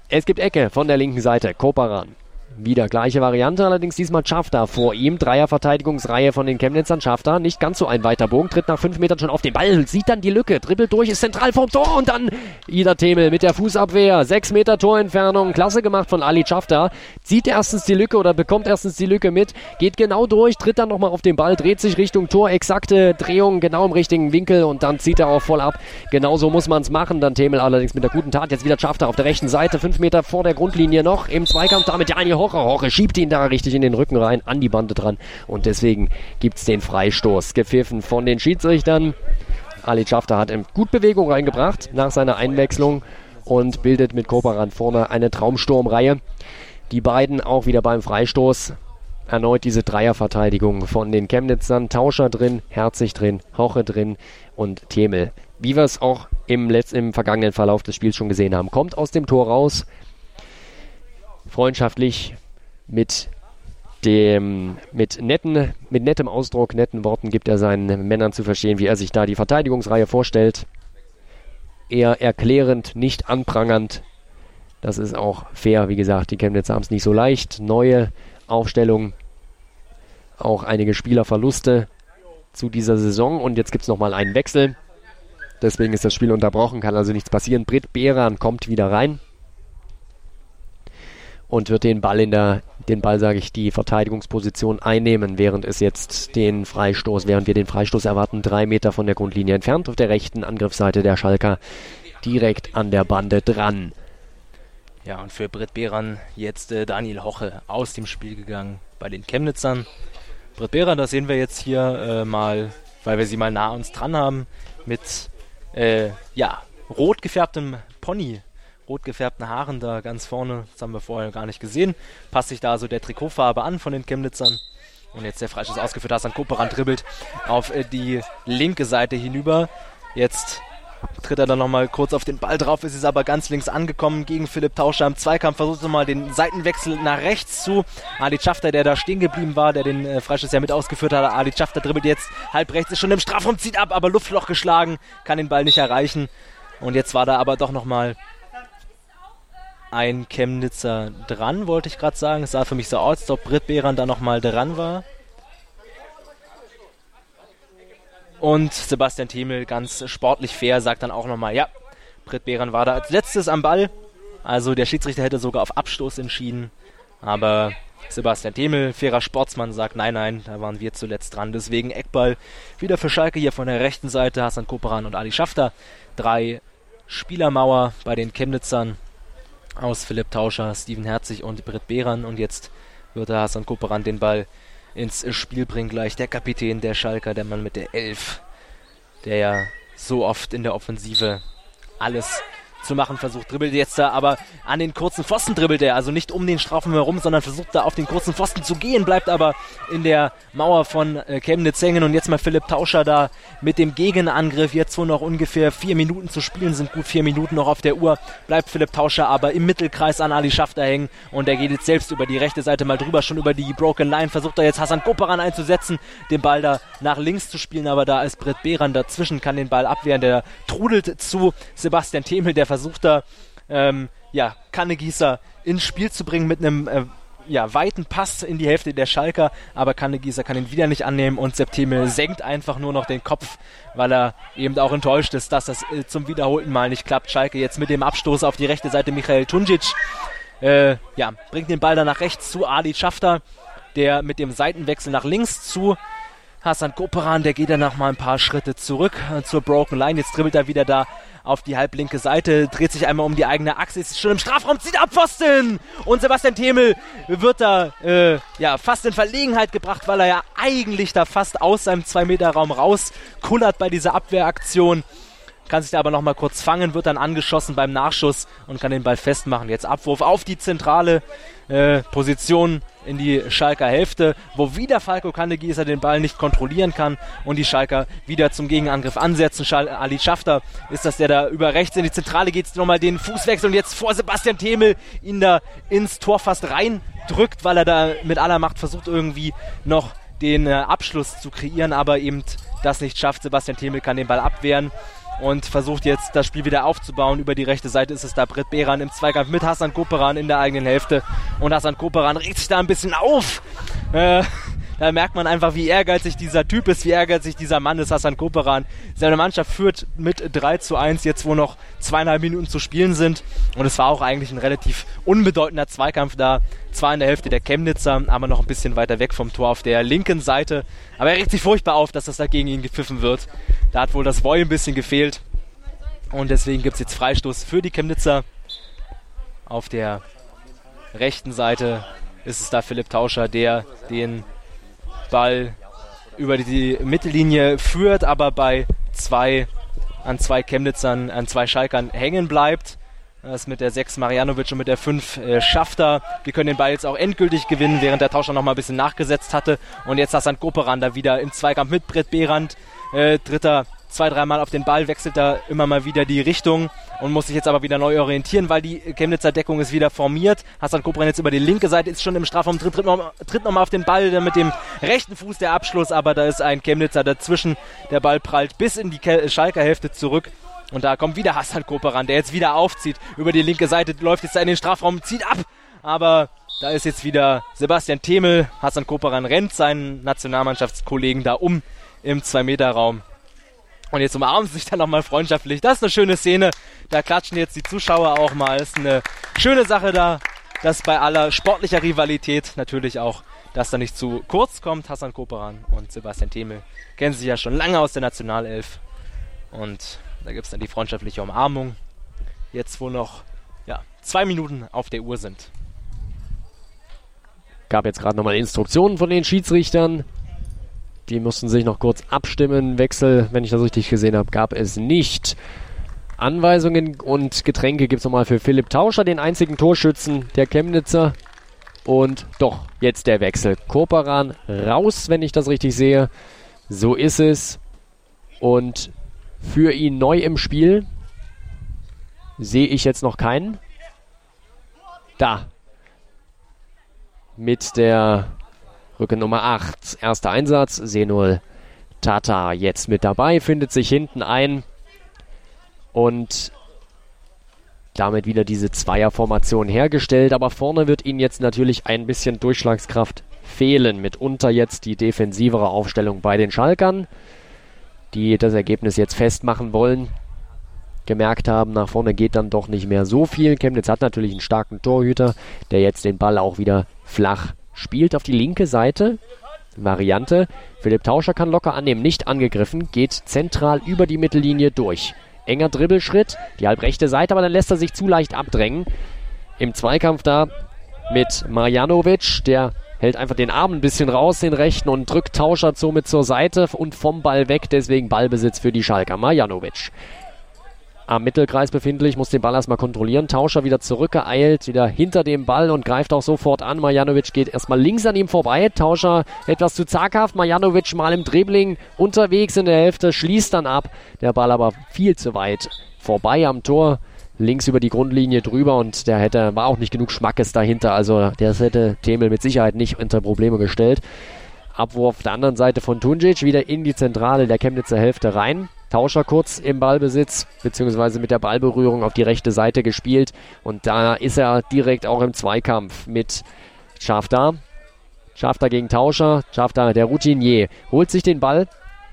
Es gibt Ecke von der linken Seite. Koparan. Wieder gleiche Variante, allerdings diesmal Schafter vor ihm. Dreierverteidigungsreihe von den Chemnitzern. Schafter nicht ganz so ein weiter Bogen, tritt nach fünf Metern schon auf den Ball, sieht dann die Lücke, dribbelt durch, ist zentral vorm Tor und dann Ida Themel mit der Fußabwehr. Sechs Meter Torentfernung, klasse gemacht von Ali Schafter. Sieht erstens die Lücke oder bekommt erstens die Lücke mit, geht genau durch, tritt dann nochmal auf den Ball, dreht sich Richtung Tor, exakte Drehung, genau im richtigen Winkel und dann zieht er auch voll ab. Genauso muss man es machen. Dann Themel allerdings mit der guten Tat. Jetzt wieder Schafter auf der rechten Seite, fünf Meter vor der Grundlinie noch im Zweikampf damit Daniel Hocher. Hocher schiebt ihn da richtig in den Rücken rein, an die Bande dran. Und deswegen gibt es den Freistoß. Gepfiffen von den Schiedsrichtern. Ali Schafter hat gut Bewegung reingebracht nach seiner Einwechslung und bildet mit Koparan vorne eine Traumsturmreihe. Die beiden auch wieder beim Freistoß. Erneut diese Dreierverteidigung von den Chemnitzern. Tauscher drin, Herzig drin, Hoche drin und Themel. Wie wir es auch im, Letz-, im vergangenen Verlauf des Spiels schon gesehen haben. Kommt aus dem Tor raus, freundschaftlich mit dem, mit netten, mit nettem Ausdruck, netten Worten gibt er seinen Männern zu verstehen, wie er sich da die Verteidigungsreihe vorstellt. Eher erklärend, nicht anprangernd. Das ist auch fair. Wie gesagt, die Chemnitzer haben es nicht so leicht. Neue Aufstellung, auch einige Spielerverluste. zu dieser Saison. Und jetzt gibt es nochmal einen Wechsel. Deswegen ist das Spiel unterbrochen, kann also nichts passieren. Britt Behran kommt wieder rein und wird den Ball in der, den Ball sage ich, die Verteidigungsposition einnehmen, während es jetzt den Freistoß, während wir den Freistoß erwarten, drei Meter von der Grundlinie entfernt auf der rechten Angriffsseite der Schalker direkt an der Bande dran. Ja, und für Britt Behran jetzt äh, Daniel Hoche aus dem Spiel gegangen bei den Chemnitzern. Britt Behran, das sehen wir jetzt hier äh, mal, weil wir sie mal nah uns dran haben, mit äh, ja, rot gefärbtem Pony, rot gefärbten Haaren da ganz vorne. Das haben wir vorher gar nicht gesehen. Passt sich da also der Trikotfarbe an von den Chemnitzern. Und jetzt der Freischuss ausgeführt, Hassan Koperan dribbelt auf äh, die linke Seite hinüber. Jetzt tritt er dann nochmal kurz auf den Ball drauf, ist es aber ganz links angekommen gegen Philipp Tauscher im Zweikampf, versucht nochmal den Seitenwechsel nach rechts zu. Ali Schafter, der da stehen geblieben war, der den äh, Freischuss ja mit ausgeführt hat. Ali Schafter dribbelt jetzt halb rechts, ist schon im Strafraum, zieht ab, aber Luftloch geschlagen, kann den Ball nicht erreichen. Und jetzt war da aber doch nochmal ein Chemnitzer dran, wollte ich gerade sagen. Es sah für mich so aus, als ob Britt Behran da nochmal dran war. Und Sebastian Themel ganz sportlich fair sagt dann auch nochmal, ja, Britt Behran war da als letztes am Ball. Also der Schiedsrichter hätte sogar auf Abstoß entschieden. Aber Sebastian Themel, fairer Sportsmann, sagt, nein, nein, da waren wir zuletzt dran. Deswegen Eckball wieder für Schalke hier von der rechten Seite. Hassan Koperan und Ali Schafter. Drei Spielermauer bei den Chemnitzern aus Philipp Tauscher, Steven Herzig und Britt Behran. Und jetzt wird der Hassan Koperan den Ball ins Spiel bringen gleich der Kapitän der Schalker, der Mann mit der Elf, der ja so oft in der Offensive alles zu machen. Versucht, dribbelt jetzt da, aber an den kurzen Pfosten dribbelt er, also nicht um den Strafraum herum, sondern versucht da auf den kurzen Pfosten zu gehen, bleibt aber in der Mauer von äh, Chemnitz hängen und jetzt mal Philipp Tauscher da mit dem Gegenangriff, jetzt wo noch ungefähr vier Minuten zu spielen. Sind, gut vier Minuten noch auf der Uhr, bleibt Philipp Tauscher aber im Mittelkreis an Ali Schafter hängen. Und er geht jetzt selbst über die rechte Seite mal drüber, schon über die Broken Line, versucht er jetzt Hassan Koparan einzusetzen, den Ball da nach links zu spielen, aber da ist Britt Behran dazwischen, kann den Ball abwehren, der trudelt zu Sebastian Themel, der versucht da, ähm, ja, Kannegießer ins Spiel zu bringen mit einem äh, ja, weiten Pass in die Hälfte der Schalker, aber Kannegießer kann ihn wieder nicht annehmen und Septime senkt einfach nur noch den Kopf, weil er eben auch enttäuscht ist, dass das äh, zum wiederholten Mal nicht klappt. Schalke jetzt mit dem Abstoß auf die rechte Seite Michael Tunjic, äh, ja, bringt den Ball dann nach rechts zu Ali Schafter, der mit dem Seitenwechsel nach links zu Hassan Koperan, der geht dann noch mal ein paar Schritte zurück äh, zur Broken Line. Jetzt dribbelt er wieder da auf die halblinke Seite, dreht sich einmal um die eigene Achse, ist schon im Strafraum, zieht ab Pfosten! Und Sebastian Themel wird da äh, ja, fast in Verlegenheit gebracht, weil er ja eigentlich da fast aus seinem 2-Meter-Raum rauskullert bei dieser Abwehraktion kann sich da aber nochmal kurz fangen, wird dann angeschossen beim Nachschuss und kann den Ball festmachen. Jetzt Abwurf auf die zentrale äh, Position in die Schalker Hälfte, wo wieder Falco Kannegießer den Ball nicht kontrollieren kann und die Schalker wieder zum Gegenangriff ansetzen. Schal Ali Schafter ist das, der da über rechts in die Zentrale geht, nochmal den Fußwechsel und jetzt vor Sebastian Themel ihn da ins Tor fast reindrückt, weil er da mit aller Macht versucht irgendwie noch den äh, Abschluss zu kreieren, aber eben das nicht schafft. Sebastian Themel kann den Ball abwehren und versucht jetzt das Spiel wieder aufzubauen. Über die rechte Seite ist es da Britt Behran im Zweikampf mit Hassan Koperan in der eigenen Hälfte. Und Hassan Koperan regt sich da ein bisschen auf. Äh, da merkt man einfach, wie ehrgeizig dieser Typ ist, wie ehrgeizig dieser Mann ist, Hassan Koperan. Seine Mannschaft führt mit 3 zu 1, jetzt wo noch zweieinhalb Minuten zu spielen sind. Und es war auch eigentlich ein relativ unbedeutender Zweikampf da. Zwar in der Hälfte der Chemnitzer, aber noch ein bisschen weiter weg vom Tor auf der linken Seite. Aber er regt sich furchtbar auf, dass das da gegen ihn gepfiffen wird. Da hat wohl das Boy ein bisschen gefehlt. Und deswegen gibt es jetzt Freistoß für die Chemnitzer. Auf der rechten Seite ist es da Philipp Tauscher, der den Ball über die Mittellinie führt, aber bei zwei an zwei Chemnitzern, an zwei Schalkern hängen bleibt. Das mit der 6 Marianovic und mit der 5 äh, Schafter. Wir können den Ball jetzt auch endgültig gewinnen, während der Tauscher noch mal ein bisschen nachgesetzt hatte. Und jetzt Hassan Koperan da wieder im Zweikampf mit Brett Behrandt. Äh, dritter zwei, dreimal auf den Ball, wechselt da immer mal wieder die Richtung und muss sich jetzt aber wieder neu orientieren, weil die Chemnitzer Deckung ist wieder formiert. Hassan Kobren jetzt über die linke Seite, ist schon im Strafraum, tritt, tritt nochmal noch auf den Ball mit dem rechten Fuß der Abschluss, aber da ist ein Chemnitzer dazwischen. Der Ball prallt bis in die Schalker Hälfte zurück. Und da kommt wieder Hassan Koperan, der jetzt wieder aufzieht. Über die linke Seite läuft jetzt in den Strafraum, zieht ab. Aber da ist jetzt wieder Sebastian Themel. Hassan Koperan rennt seinen Nationalmannschaftskollegen da um im 2-Meter-Raum. Und jetzt umarmen sie sich dann nochmal freundschaftlich. Das ist eine schöne Szene. Da klatschen jetzt die Zuschauer auch mal. Ist eine schöne Sache da, dass bei aller sportlicher Rivalität natürlich auch, dass da nicht zu kurz kommt. Hassan Koperan und Sebastian Themel kennen sich ja schon lange aus der Nationalelf. Und da gibt es dann die freundschaftliche Umarmung. Jetzt, wo noch ja, zwei Minuten auf der Uhr sind. Gab jetzt gerade nochmal Instruktionen von den Schiedsrichtern. Die mussten sich noch kurz abstimmen. Wechsel, wenn ich das richtig gesehen habe, gab es nicht. Anweisungen und Getränke gibt es nochmal für Philipp Tauscher, den einzigen Torschützen der Chemnitzer. Und doch, jetzt der Wechsel. Koperan raus, wenn ich das richtig sehe. So ist es. Und für ihn neu im Spiel sehe ich jetzt noch keinen. Da. Mit der Rücke Nummer 8. Erster Einsatz. Senul Tata jetzt mit dabei, findet sich hinten ein. Und damit wieder diese Zweierformation hergestellt. Aber vorne wird ihnen jetzt natürlich ein bisschen Durchschlagskraft fehlen. Mitunter jetzt die defensivere Aufstellung bei den Schalkern, die das Ergebnis jetzt festmachen wollen. Gemerkt haben, nach vorne geht dann doch nicht mehr so viel. Chemnitz hat natürlich einen starken Torhüter, der jetzt den Ball auch wieder flach spielt auf die linke Seite. Variante. Philipp Tauscher kann locker annehmen, nicht angegriffen, geht zentral über die Mittellinie durch. Enger Dribbelschritt, die halbrechte Seite, aber dann lässt er sich zu leicht abdrängen. Im Zweikampf da mit Marjanovic, der hält einfach den Arm ein bisschen raus, den rechten, und drückt Tauscher somit zur Seite und vom Ball weg. Deswegen Ballbesitz für die Schalker. Marjanovic am Mittelkreis befindlich, muss den Ball erstmal kontrollieren. Tauscher wieder zurückgeeilt, wieder hinter dem Ball und greift auch sofort an. Marjanovic geht erstmal links an ihm vorbei. Tauscher etwas zu zaghaft. Marjanovic mal im Dribbling unterwegs in der Hälfte, schließt dann ab. Der Ball aber viel zu weit vorbei am Tor. Links über die Grundlinie drüber und der hätte, war auch nicht genug Schmackes dahinter. Also der hätte Themel mit Sicherheit nicht unter Probleme gestellt. Abwurf der anderen Seite von Tunjic wieder in die Zentrale der Chemnitzer Hälfte rein. Tauscher kurz im Ballbesitz, beziehungsweise mit der Ballberührung auf die rechte Seite gespielt. Und da ist er direkt auch im Zweikampf mit Schafter. Schafter gegen Tauscher. Schafter, der Routinier, holt sich den Ball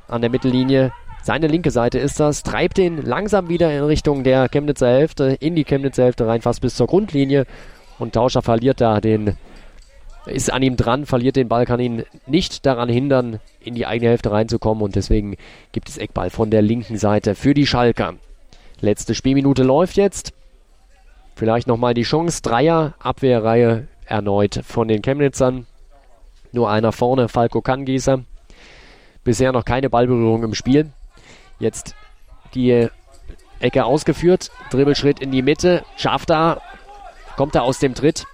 an der Mittellinie. Seine linke Seite ist das, treibt ihn langsam wieder in Richtung der Chemnitzer Hälfte, in die Chemnitzer Hälfte rein, fast bis zur Grundlinie. Und Tauscher verliert da den ist an ihm dran, verliert den Ball, kann ihn nicht daran hindern, in die eigene Hälfte reinzukommen und deswegen gibt es Eckball von der linken Seite für die Schalker. Letzte Spielminute läuft jetzt. Vielleicht nochmal die Chance. Dreier, Abwehrreihe erneut von den Chemnitzern. Nur einer vorne, Falco Kangieser. Bisher noch keine Ballberührung im Spiel. Jetzt die Ecke ausgeführt. Dribbelschritt in die Mitte. Schafft da. Kommt er aus dem Tritt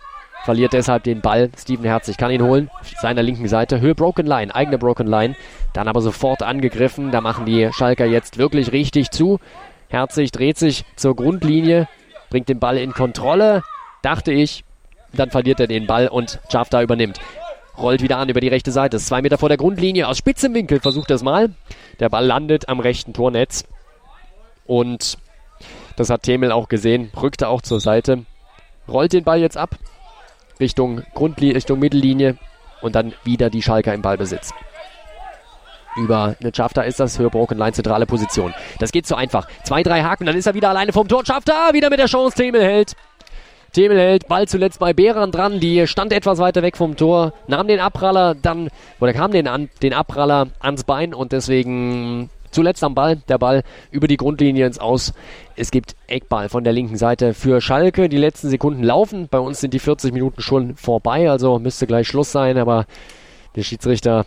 verliert deshalb den Ball. Steven Herzig kann ihn holen. Seiner linken Seite. Höhe Broken Line, eigene Broken Line. Dann aber sofort angegriffen. Da machen die Schalker jetzt wirklich richtig zu. Herzig dreht sich zur Grundlinie, bringt den Ball in Kontrolle, dachte ich. Dann verliert er den Ball und Schafter übernimmt. Rollt wieder an über die rechte Seite. Zwei Meter vor der Grundlinie. Aus spitzem Winkel versucht er es mal. Der Ball landet am rechten Tornetz. Und das hat Themel auch gesehen. Rückte auch zur Seite. Rollt den Ball jetzt ab. Richtung Grundlinie, Richtung Mittellinie und dann wieder die Schalker im Ballbesitz. Über eine Schafter ist das für Broken Line zentrale Position. Das geht so einfach. Zwei, drei Haken, dann ist er wieder alleine vom Tor. Schafter wieder mit der Chance. Themel hält. Themel hält. Ball zuletzt bei Beran dran. Die stand etwas weiter weg vom Tor. Nahm den Abpraller dann, oder kam den, an, den Abpraller ans Bein und deswegen zuletzt am Ball, der Ball über die Grundlinie ins Aus. Es gibt Eckball von der linken Seite für Schalke. Die letzten Sekunden laufen. Bei uns sind die 40 Minuten schon vorbei, also müsste gleich Schluss sein, aber der Schiedsrichter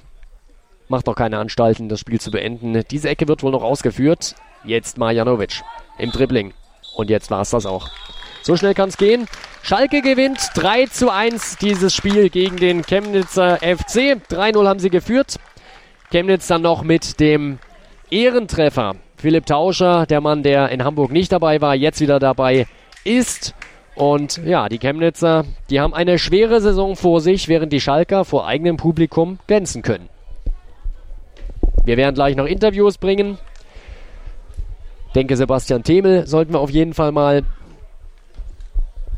macht noch keine Anstalten, das Spiel zu beenden. Diese Ecke wird wohl noch ausgeführt. Jetzt Marjanovic im Dribbling. Und jetzt war es das auch. So schnell kann es gehen. Schalke gewinnt 3 zu 1 dieses Spiel gegen den Chemnitzer FC. 3-0 haben sie geführt. Chemnitz dann noch mit dem Ehrentreffer. Philipp Tauscher, der Mann, der in Hamburg nicht dabei war, jetzt wieder dabei ist. Und ja, die Chemnitzer, die haben eine schwere Saison vor sich, während die Schalker vor eigenem Publikum glänzen können. Wir werden gleich noch Interviews bringen. Denke, Sebastian Themel sollten wir auf jeden Fall mal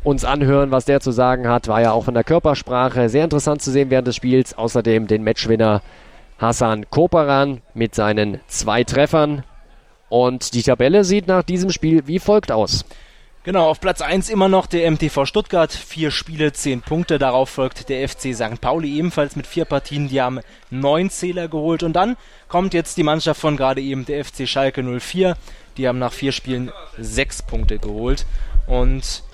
uns anhören, was der zu sagen hat. War ja auch von der Körpersprache sehr interessant zu sehen während des Spiels. Außerdem den Matchwinner Hassan Koparan mit seinen zwei Treffern. Und die Tabelle sieht nach diesem Spiel wie folgt aus. Genau, auf Platz 1 immer noch der MTV Stuttgart, vier Spiele, zehn Punkte. Darauf folgt der FC St. Pauli ebenfalls mit vier Partien, die haben neun Zähler geholt. Und dann kommt jetzt die Mannschaft von gerade eben der FC Schalke 04. Die haben nach vier Spielen sechs Punkte geholt. Und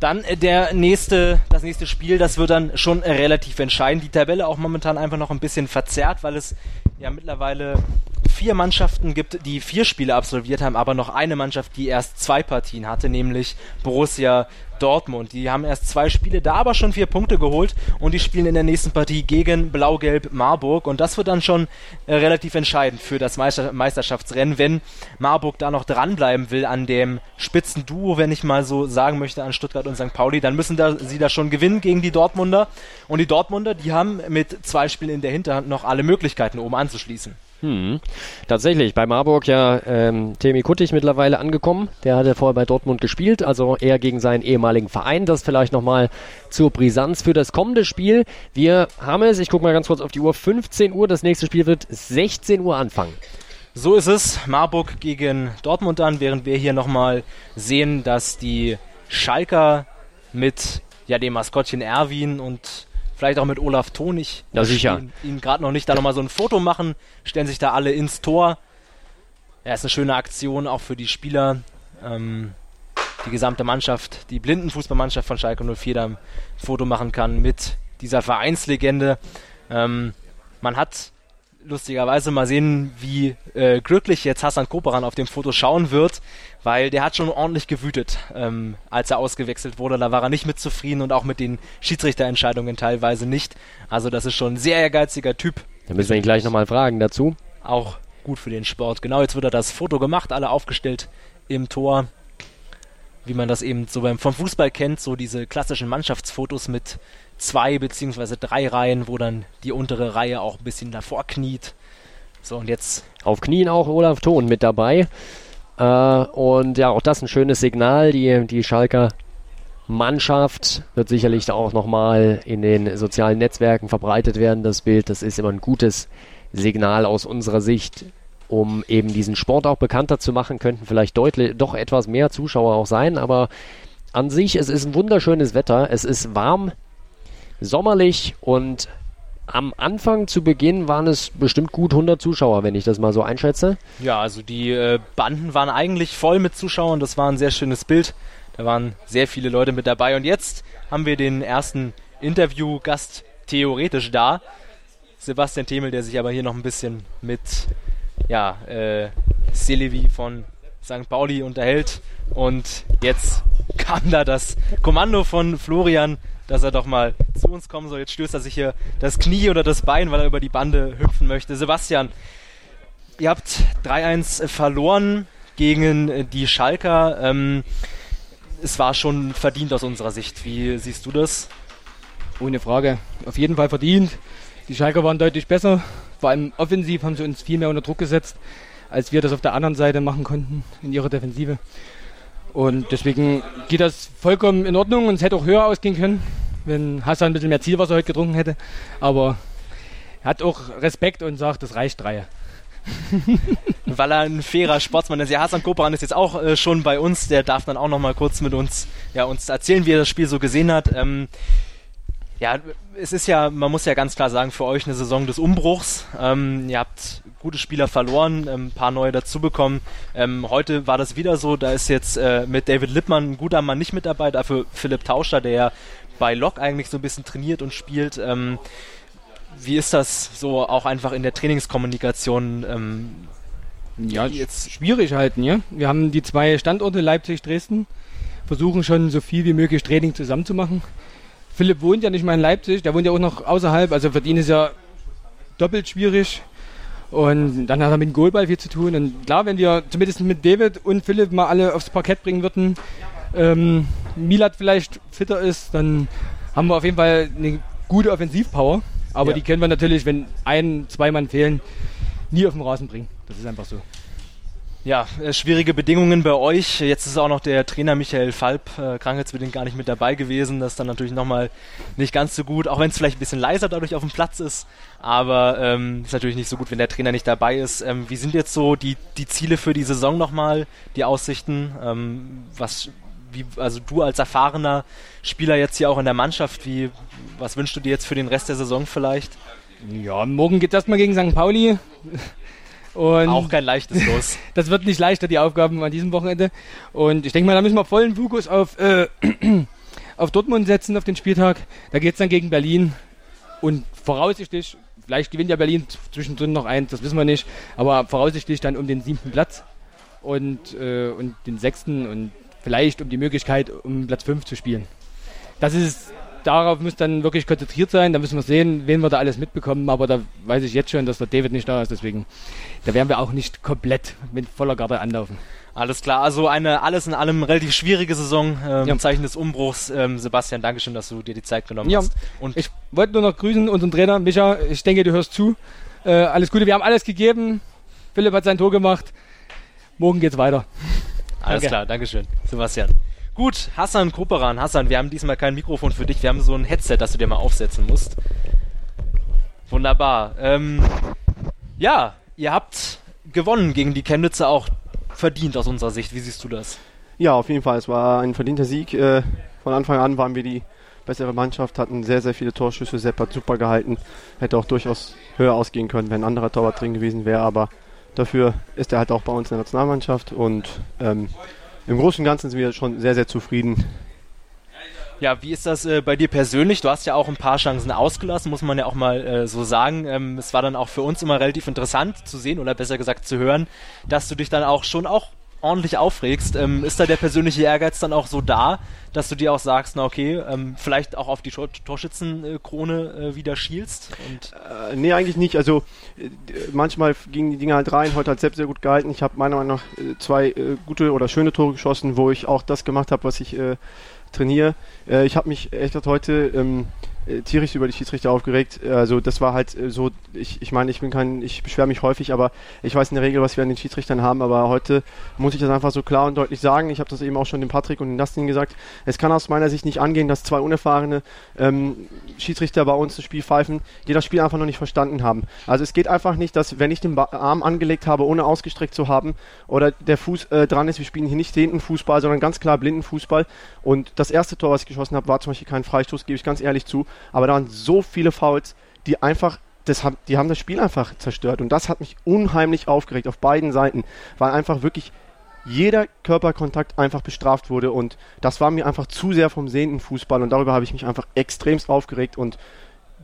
dann äh, der nächste, das nächste Spiel, das wird dann schon relativ entscheidend. Die Tabelle auch momentan einfach noch ein bisschen verzerrt, weil es ja mittlerweile vier Mannschaften gibt, die vier Spiele absolviert haben, aber noch eine Mannschaft, die erst zwei Partien hatte, nämlich Borussia Dortmund. Die haben erst zwei Spiele, da aber schon vier Punkte geholt und die spielen in der nächsten Partie gegen Blau-Gelb Marburg und das wird dann schon äh, relativ entscheidend für das Meister Meisterschaftsrennen, wenn Marburg da noch dranbleiben will an dem Spitzenduo, wenn ich mal so sagen möchte, an Stuttgart und St. Pauli, dann müssen da, sie da schon gewinnen gegen die Dortmunder und die Dortmunder, die haben mit zwei Spielen in der Hinterhand noch alle Möglichkeiten, oben anzuschließen. Hm. Tatsächlich, bei Marburg ja ähm, Temi Kuttig mittlerweile angekommen. Der hatte vorher bei Dortmund gespielt, also eher gegen seinen ehemaligen Verein. Das vielleicht nochmal zur Brisanz für das kommende Spiel. Wir haben es, ich gucke mal ganz kurz auf die Uhr, 15 Uhr. Das nächste Spiel wird 16 Uhr anfangen. So ist es. Marburg gegen Dortmund an, während wir hier nochmal sehen, dass die Schalker mit ja, dem Maskottchen Erwin und vielleicht auch mit Olaf Tonig. Ja, sicher. Ihn, gerade noch nicht da nochmal so ein Foto machen, stellen sich da alle ins Tor. Ja, ist eine schöne Aktion auch für die Spieler. Ähm, die gesamte Mannschaft, die Blindenfußballmannschaft von Schalke 04 da ein Foto machen kann mit dieser Vereinslegende. Ähm, man hat lustigerweise mal sehen, wie äh, glücklich jetzt Hassan Koperan auf dem Foto schauen wird, weil der hat schon ordentlich gewütet, ähm, als er ausgewechselt wurde. Da war er nicht mit zufrieden und auch mit den Schiedsrichterentscheidungen teilweise nicht. Also das ist schon ein sehr ehrgeiziger Typ. Da müssen wir ihn gleich nochmal fragen dazu. Auch gut für den Sport. Genau, jetzt wird er das Foto gemacht, alle aufgestellt im Tor. Wie man das eben so beim, vom Fußball kennt, so diese klassischen Mannschaftsfotos mit zwei beziehungsweise drei Reihen, wo dann die untere Reihe auch ein bisschen davor kniet. So, und jetzt. Auf Knien auch Olaf Thon mit dabei. Äh, und ja, auch das ein schönes Signal. Die, die Schalker Mannschaft wird sicherlich auch nochmal in den sozialen Netzwerken verbreitet werden. Das Bild, das ist immer ein gutes Signal aus unserer Sicht, um eben diesen Sport auch bekannter zu machen. Könnten vielleicht deutlich doch etwas mehr Zuschauer auch sein, aber an sich, es ist ein wunderschönes Wetter. Es ist warm, sommerlich und am Anfang zu Beginn waren es bestimmt gut 100 Zuschauer, wenn ich das mal so einschätze. Ja, also die äh, Banden waren eigentlich voll mit Zuschauern. Das war ein sehr schönes Bild. Da waren sehr viele Leute mit dabei. Und jetzt haben wir den ersten Interviewgast theoretisch da. Sebastian Themel, der sich aber hier noch ein bisschen mit ja, äh, Selevi von St. Pauli unterhält. Und jetzt kam da das Kommando von Florian dass er doch mal zu uns kommen soll. Jetzt stößt er sich hier das Knie oder das Bein, weil er über die Bande hüpfen möchte. Sebastian, ihr habt 3-1 verloren gegen die Schalker. Ähm, es war schon verdient aus unserer Sicht. Wie siehst du das? Ohne Frage. Auf jeden Fall verdient. Die Schalker waren deutlich besser. Vor allem offensiv haben sie uns viel mehr unter Druck gesetzt, als wir das auf der anderen Seite machen konnten in ihrer Defensive. Und deswegen geht das vollkommen in Ordnung und es hätte auch höher ausgehen können, wenn Hassan ein bisschen mehr Zielwasser heute getrunken hätte. Aber er hat auch Respekt und sagt, das reicht drei. Weil er ein fairer Sportsmann ist. Ja, Hassan Koperan ist jetzt auch äh, schon bei uns. Der darf dann auch noch mal kurz mit uns, ja, uns erzählen, wie er das Spiel so gesehen hat. Ähm, ja, es ist ja, man muss ja ganz klar sagen, für euch eine Saison des Umbruchs. Ähm, ihr habt gute Spieler verloren, ähm, ein paar neue dazu bekommen. Ähm, heute war das wieder so, da ist jetzt äh, mit David Lippmann ein guter Mann nicht mit dabei, dafür Philipp Tauscher, der ja bei Lok eigentlich so ein bisschen trainiert und spielt. Ähm, wie ist das so auch einfach in der Trainingskommunikation? Ähm, ja, jetzt schwierig halten, ja. Wir haben die zwei Standorte Leipzig, Dresden, versuchen schon so viel wie möglich Training zusammen zu machen Philipp wohnt ja nicht mal in Leipzig, der wohnt ja auch noch außerhalb, also für ihn ist ja doppelt schwierig. Und dann hat er mit dem Goalball viel zu tun. Und klar, wenn wir zumindest mit David und Philipp mal alle aufs Parkett bringen würden, ähm, Milat vielleicht fitter ist, dann haben wir auf jeden Fall eine gute Offensivpower. Aber ja. die können wir natürlich, wenn ein, zwei Mann fehlen, nie auf den Rasen bringen. Das ist einfach so. Ja, äh, schwierige Bedingungen bei euch. Jetzt ist auch noch der Trainer Michael Falb äh, krankheitsbedingt gar nicht mit dabei gewesen. Das ist dann natürlich nochmal nicht ganz so gut, auch wenn es vielleicht ein bisschen leiser dadurch auf dem Platz ist. Aber ähm, ist natürlich nicht so gut, wenn der Trainer nicht dabei ist. Ähm, wie sind jetzt so die, die Ziele für die Saison nochmal, die Aussichten? Ähm, was, wie, also du als erfahrener Spieler jetzt hier auch in der Mannschaft, wie, was wünschst du dir jetzt für den Rest der Saison vielleicht? Ja, morgen geht es erstmal gegen St. Pauli. Und auch kein leichtes Los. das wird nicht leichter, die Aufgaben an diesem Wochenende. Und ich denke mal, da müssen wir vollen Fokus auf, äh, auf Dortmund setzen, auf den Spieltag. Da geht es dann gegen Berlin. Und voraussichtlich, vielleicht gewinnt ja Berlin zwischendrin noch eins, das wissen wir nicht. Aber voraussichtlich dann um den siebten Platz und, äh, und den sechsten und vielleicht um die Möglichkeit, um Platz fünf zu spielen. Das ist darauf muss dann wirklich konzentriert sein. Da müssen wir sehen, wen wir da alles mitbekommen. Aber da weiß ich jetzt schon, dass der David nicht da ist. Deswegen, da werden wir auch nicht komplett mit voller Garde anlaufen. Alles klar, also eine alles in allem relativ schwierige Saison, ähm, ja. Zeichen des Umbruchs. Ähm, Sebastian, Dankeschön, dass du dir die Zeit genommen ja. hast. Und ich wollte nur noch grüßen, unseren Trainer, Micha, ich denke, du hörst zu. Äh, alles Gute, wir haben alles gegeben. Philipp hat sein Tor gemacht. Morgen geht's weiter. Alles Danke. klar, Dankeschön, Sebastian. Gut, Hassan Koperan. Hassan, wir haben diesmal kein Mikrofon für dich. Wir haben so ein Headset, das du dir mal aufsetzen musst. Wunderbar. Ähm, ja, ihr habt gewonnen gegen die Chemnitzer auch verdient aus unserer Sicht. Wie siehst du das? Ja, auf jeden Fall. Es war ein verdienter Sieg. Äh, von Anfang an waren wir die bessere Mannschaft, hatten sehr, sehr viele Torschüsse. Sepp hat super gehalten. Hätte auch durchaus höher ausgehen können, wenn ein anderer Torwart drin gewesen wäre. Aber dafür ist er halt auch bei uns in der Nationalmannschaft und ähm, im Großen und Ganzen sind wir schon sehr, sehr zufrieden. Ja, wie ist das äh, bei dir persönlich? Du hast ja auch ein paar Chancen ausgelassen, muss man ja auch mal äh, so sagen. Ähm, es war dann auch für uns immer relativ interessant zu sehen oder besser gesagt zu hören, dass du dich dann auch schon auch ordentlich aufregst. Ähm, ist da der persönliche Ehrgeiz dann auch so da, dass du dir auch sagst, na okay, ähm, vielleicht auch auf die Tor Torschützenkrone äh, wieder schielst? Und äh, nee, eigentlich nicht. Also äh, manchmal gingen die Dinge halt rein. Heute hat Sepp sehr gut gehalten. Ich habe meiner Meinung nach äh, zwei äh, gute oder schöne Tore geschossen, wo ich auch das gemacht habe, was ich trainiere. ich habe mich echt heute ähm, äh, tierisch über die Schiedsrichter aufgeregt. Also das war halt äh, so, ich, ich meine, ich bin kein, ich beschwere mich häufig, aber ich weiß in der Regel, was wir an den Schiedsrichtern haben, aber heute muss ich das einfach so klar und deutlich sagen. Ich habe das eben auch schon dem Patrick und dem Dustin gesagt. Es kann aus meiner Sicht nicht angehen, dass zwei unerfahrene ähm, Schiedsrichter bei uns das Spiel pfeifen, die das Spiel einfach noch nicht verstanden haben. Also es geht einfach nicht, dass wenn ich den Arm angelegt habe, ohne ausgestreckt zu haben, oder der Fuß äh, dran ist, wir spielen hier nicht hinten Fußball, sondern ganz klar blinden Fußball. Und das erste Tor, was ich geschossen habe, war zum Beispiel kein Freistoß, gebe ich ganz ehrlich zu. Aber da waren so viele Fouls, die einfach das haben, die haben das Spiel einfach zerstört. Und das hat mich unheimlich aufgeregt auf beiden Seiten, weil einfach wirklich jeder Körperkontakt einfach bestraft wurde. Und das war mir einfach zu sehr vom sehenden Fußball. Und darüber habe ich mich einfach extremst aufgeregt. Und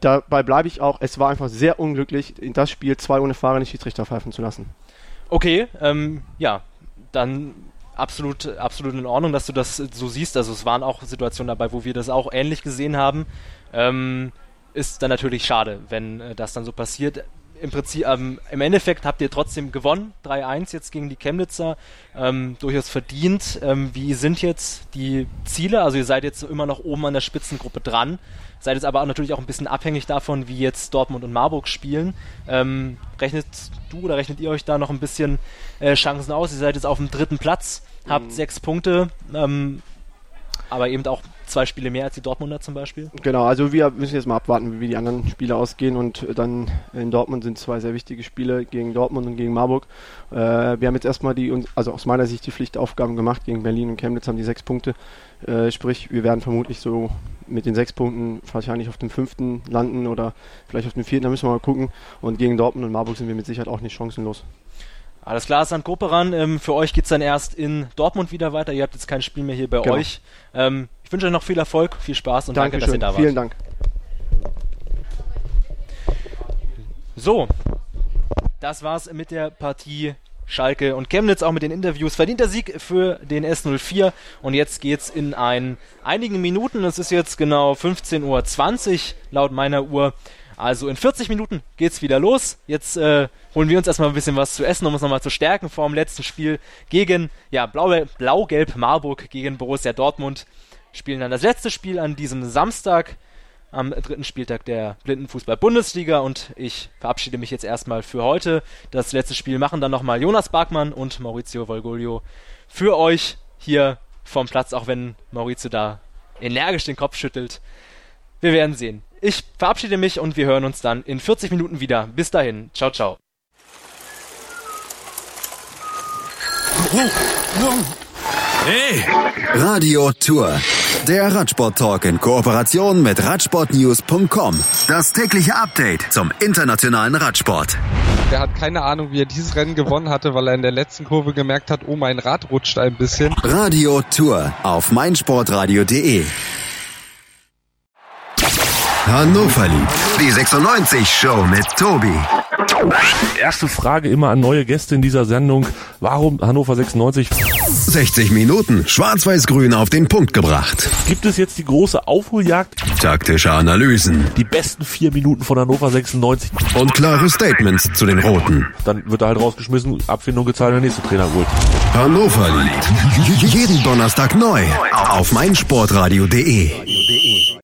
dabei bleibe ich auch. Es war einfach sehr unglücklich, in das Spiel zwei unerfahrene Schiedsrichter pfeifen zu lassen. Okay, ähm, ja, dann absolut, absolut in Ordnung, dass du das so siehst. Also es waren auch Situationen dabei, wo wir das auch ähnlich gesehen haben. Ähm, ist dann natürlich schade, wenn äh, das dann so passiert. Im Prinzip, ähm, im Endeffekt habt ihr trotzdem gewonnen, 3-1 jetzt gegen die Chemnitzer, ähm, durchaus verdient. Ähm, wie sind jetzt die Ziele? Also ihr seid jetzt immer noch oben an der Spitzengruppe dran, seid jetzt aber auch natürlich auch ein bisschen abhängig davon, wie jetzt Dortmund und Marburg spielen. Ähm, rechnet du oder rechnet ihr euch da noch ein bisschen äh, Chancen aus? Ihr seid jetzt auf dem dritten Platz, habt mhm. sechs Punkte, ähm, aber eben auch zwei Spiele mehr als die Dortmunder zum Beispiel. Genau, also wir müssen jetzt mal abwarten, wie die anderen Spiele ausgehen und dann in Dortmund sind zwei sehr wichtige Spiele gegen Dortmund und gegen Marburg. Äh, wir haben jetzt erstmal die, also aus meiner Sicht die Pflichtaufgaben gemacht. Gegen Berlin und Chemnitz haben die sechs Punkte. Äh, sprich, wir werden vermutlich so mit den sechs Punkten wahrscheinlich auf dem fünften landen oder vielleicht auf dem vierten, da müssen wir mal gucken. Und gegen Dortmund und Marburg sind wir mit Sicherheit auch nicht chancenlos. Alles klar, St. Koperan, ähm, für euch geht es dann erst in Dortmund wieder weiter. Ihr habt jetzt kein Spiel mehr hier bei genau. euch. Ähm, ich wünsche euch noch viel Erfolg, viel Spaß und Dankeschön. danke, dass ihr da wart. Vielen Dank. So, das war's mit der Partie Schalke und Chemnitz, auch mit den Interviews. Verdienter Sieg für den S04 und jetzt geht's in ein, einigen Minuten, es ist jetzt genau 15.20 Uhr laut meiner Uhr, also in 40 Minuten geht's wieder los. Jetzt äh, holen wir uns erstmal ein bisschen was zu essen, um uns nochmal zu stärken vor dem letzten Spiel gegen, ja, Blau-Gelb Blau Marburg gegen Borussia Dortmund. Spielen dann das letzte Spiel an diesem Samstag am dritten Spieltag der Blindenfußball-Bundesliga und ich verabschiede mich jetzt erstmal für heute. Das letzte Spiel machen dann nochmal Jonas Barkmann und Maurizio Volgolio für euch hier vom Platz, auch wenn Maurizio da energisch den Kopf schüttelt. Wir werden sehen. Ich verabschiede mich und wir hören uns dann in 40 Minuten wieder. Bis dahin. Ciao, ciao. Hey! Radio Tour. Der Radsport-Talk in Kooperation mit Radsportnews.com. Das tägliche Update zum internationalen Radsport. Der hat keine Ahnung, wie er dieses Rennen gewonnen hatte, weil er in der letzten Kurve gemerkt hat, oh, mein Rad rutscht ein bisschen. Radio Tour auf meinsportradio.de. Hannover liebt die 96 Show mit Tobi. Erste Frage immer an neue Gäste in dieser Sendung. Warum Hannover 96? 60 Minuten schwarz-weiß-grün auf den Punkt gebracht. Gibt es jetzt die große Aufholjagd? Taktische Analysen. Die besten vier Minuten von Hannover 96. Und klare Statements zu den Roten. Dann wird er halt rausgeschmissen, Abfindung gezahlt, der nächste Trainer holt. Hannover liebt jeden Donnerstag neu auf meinsportradio.de.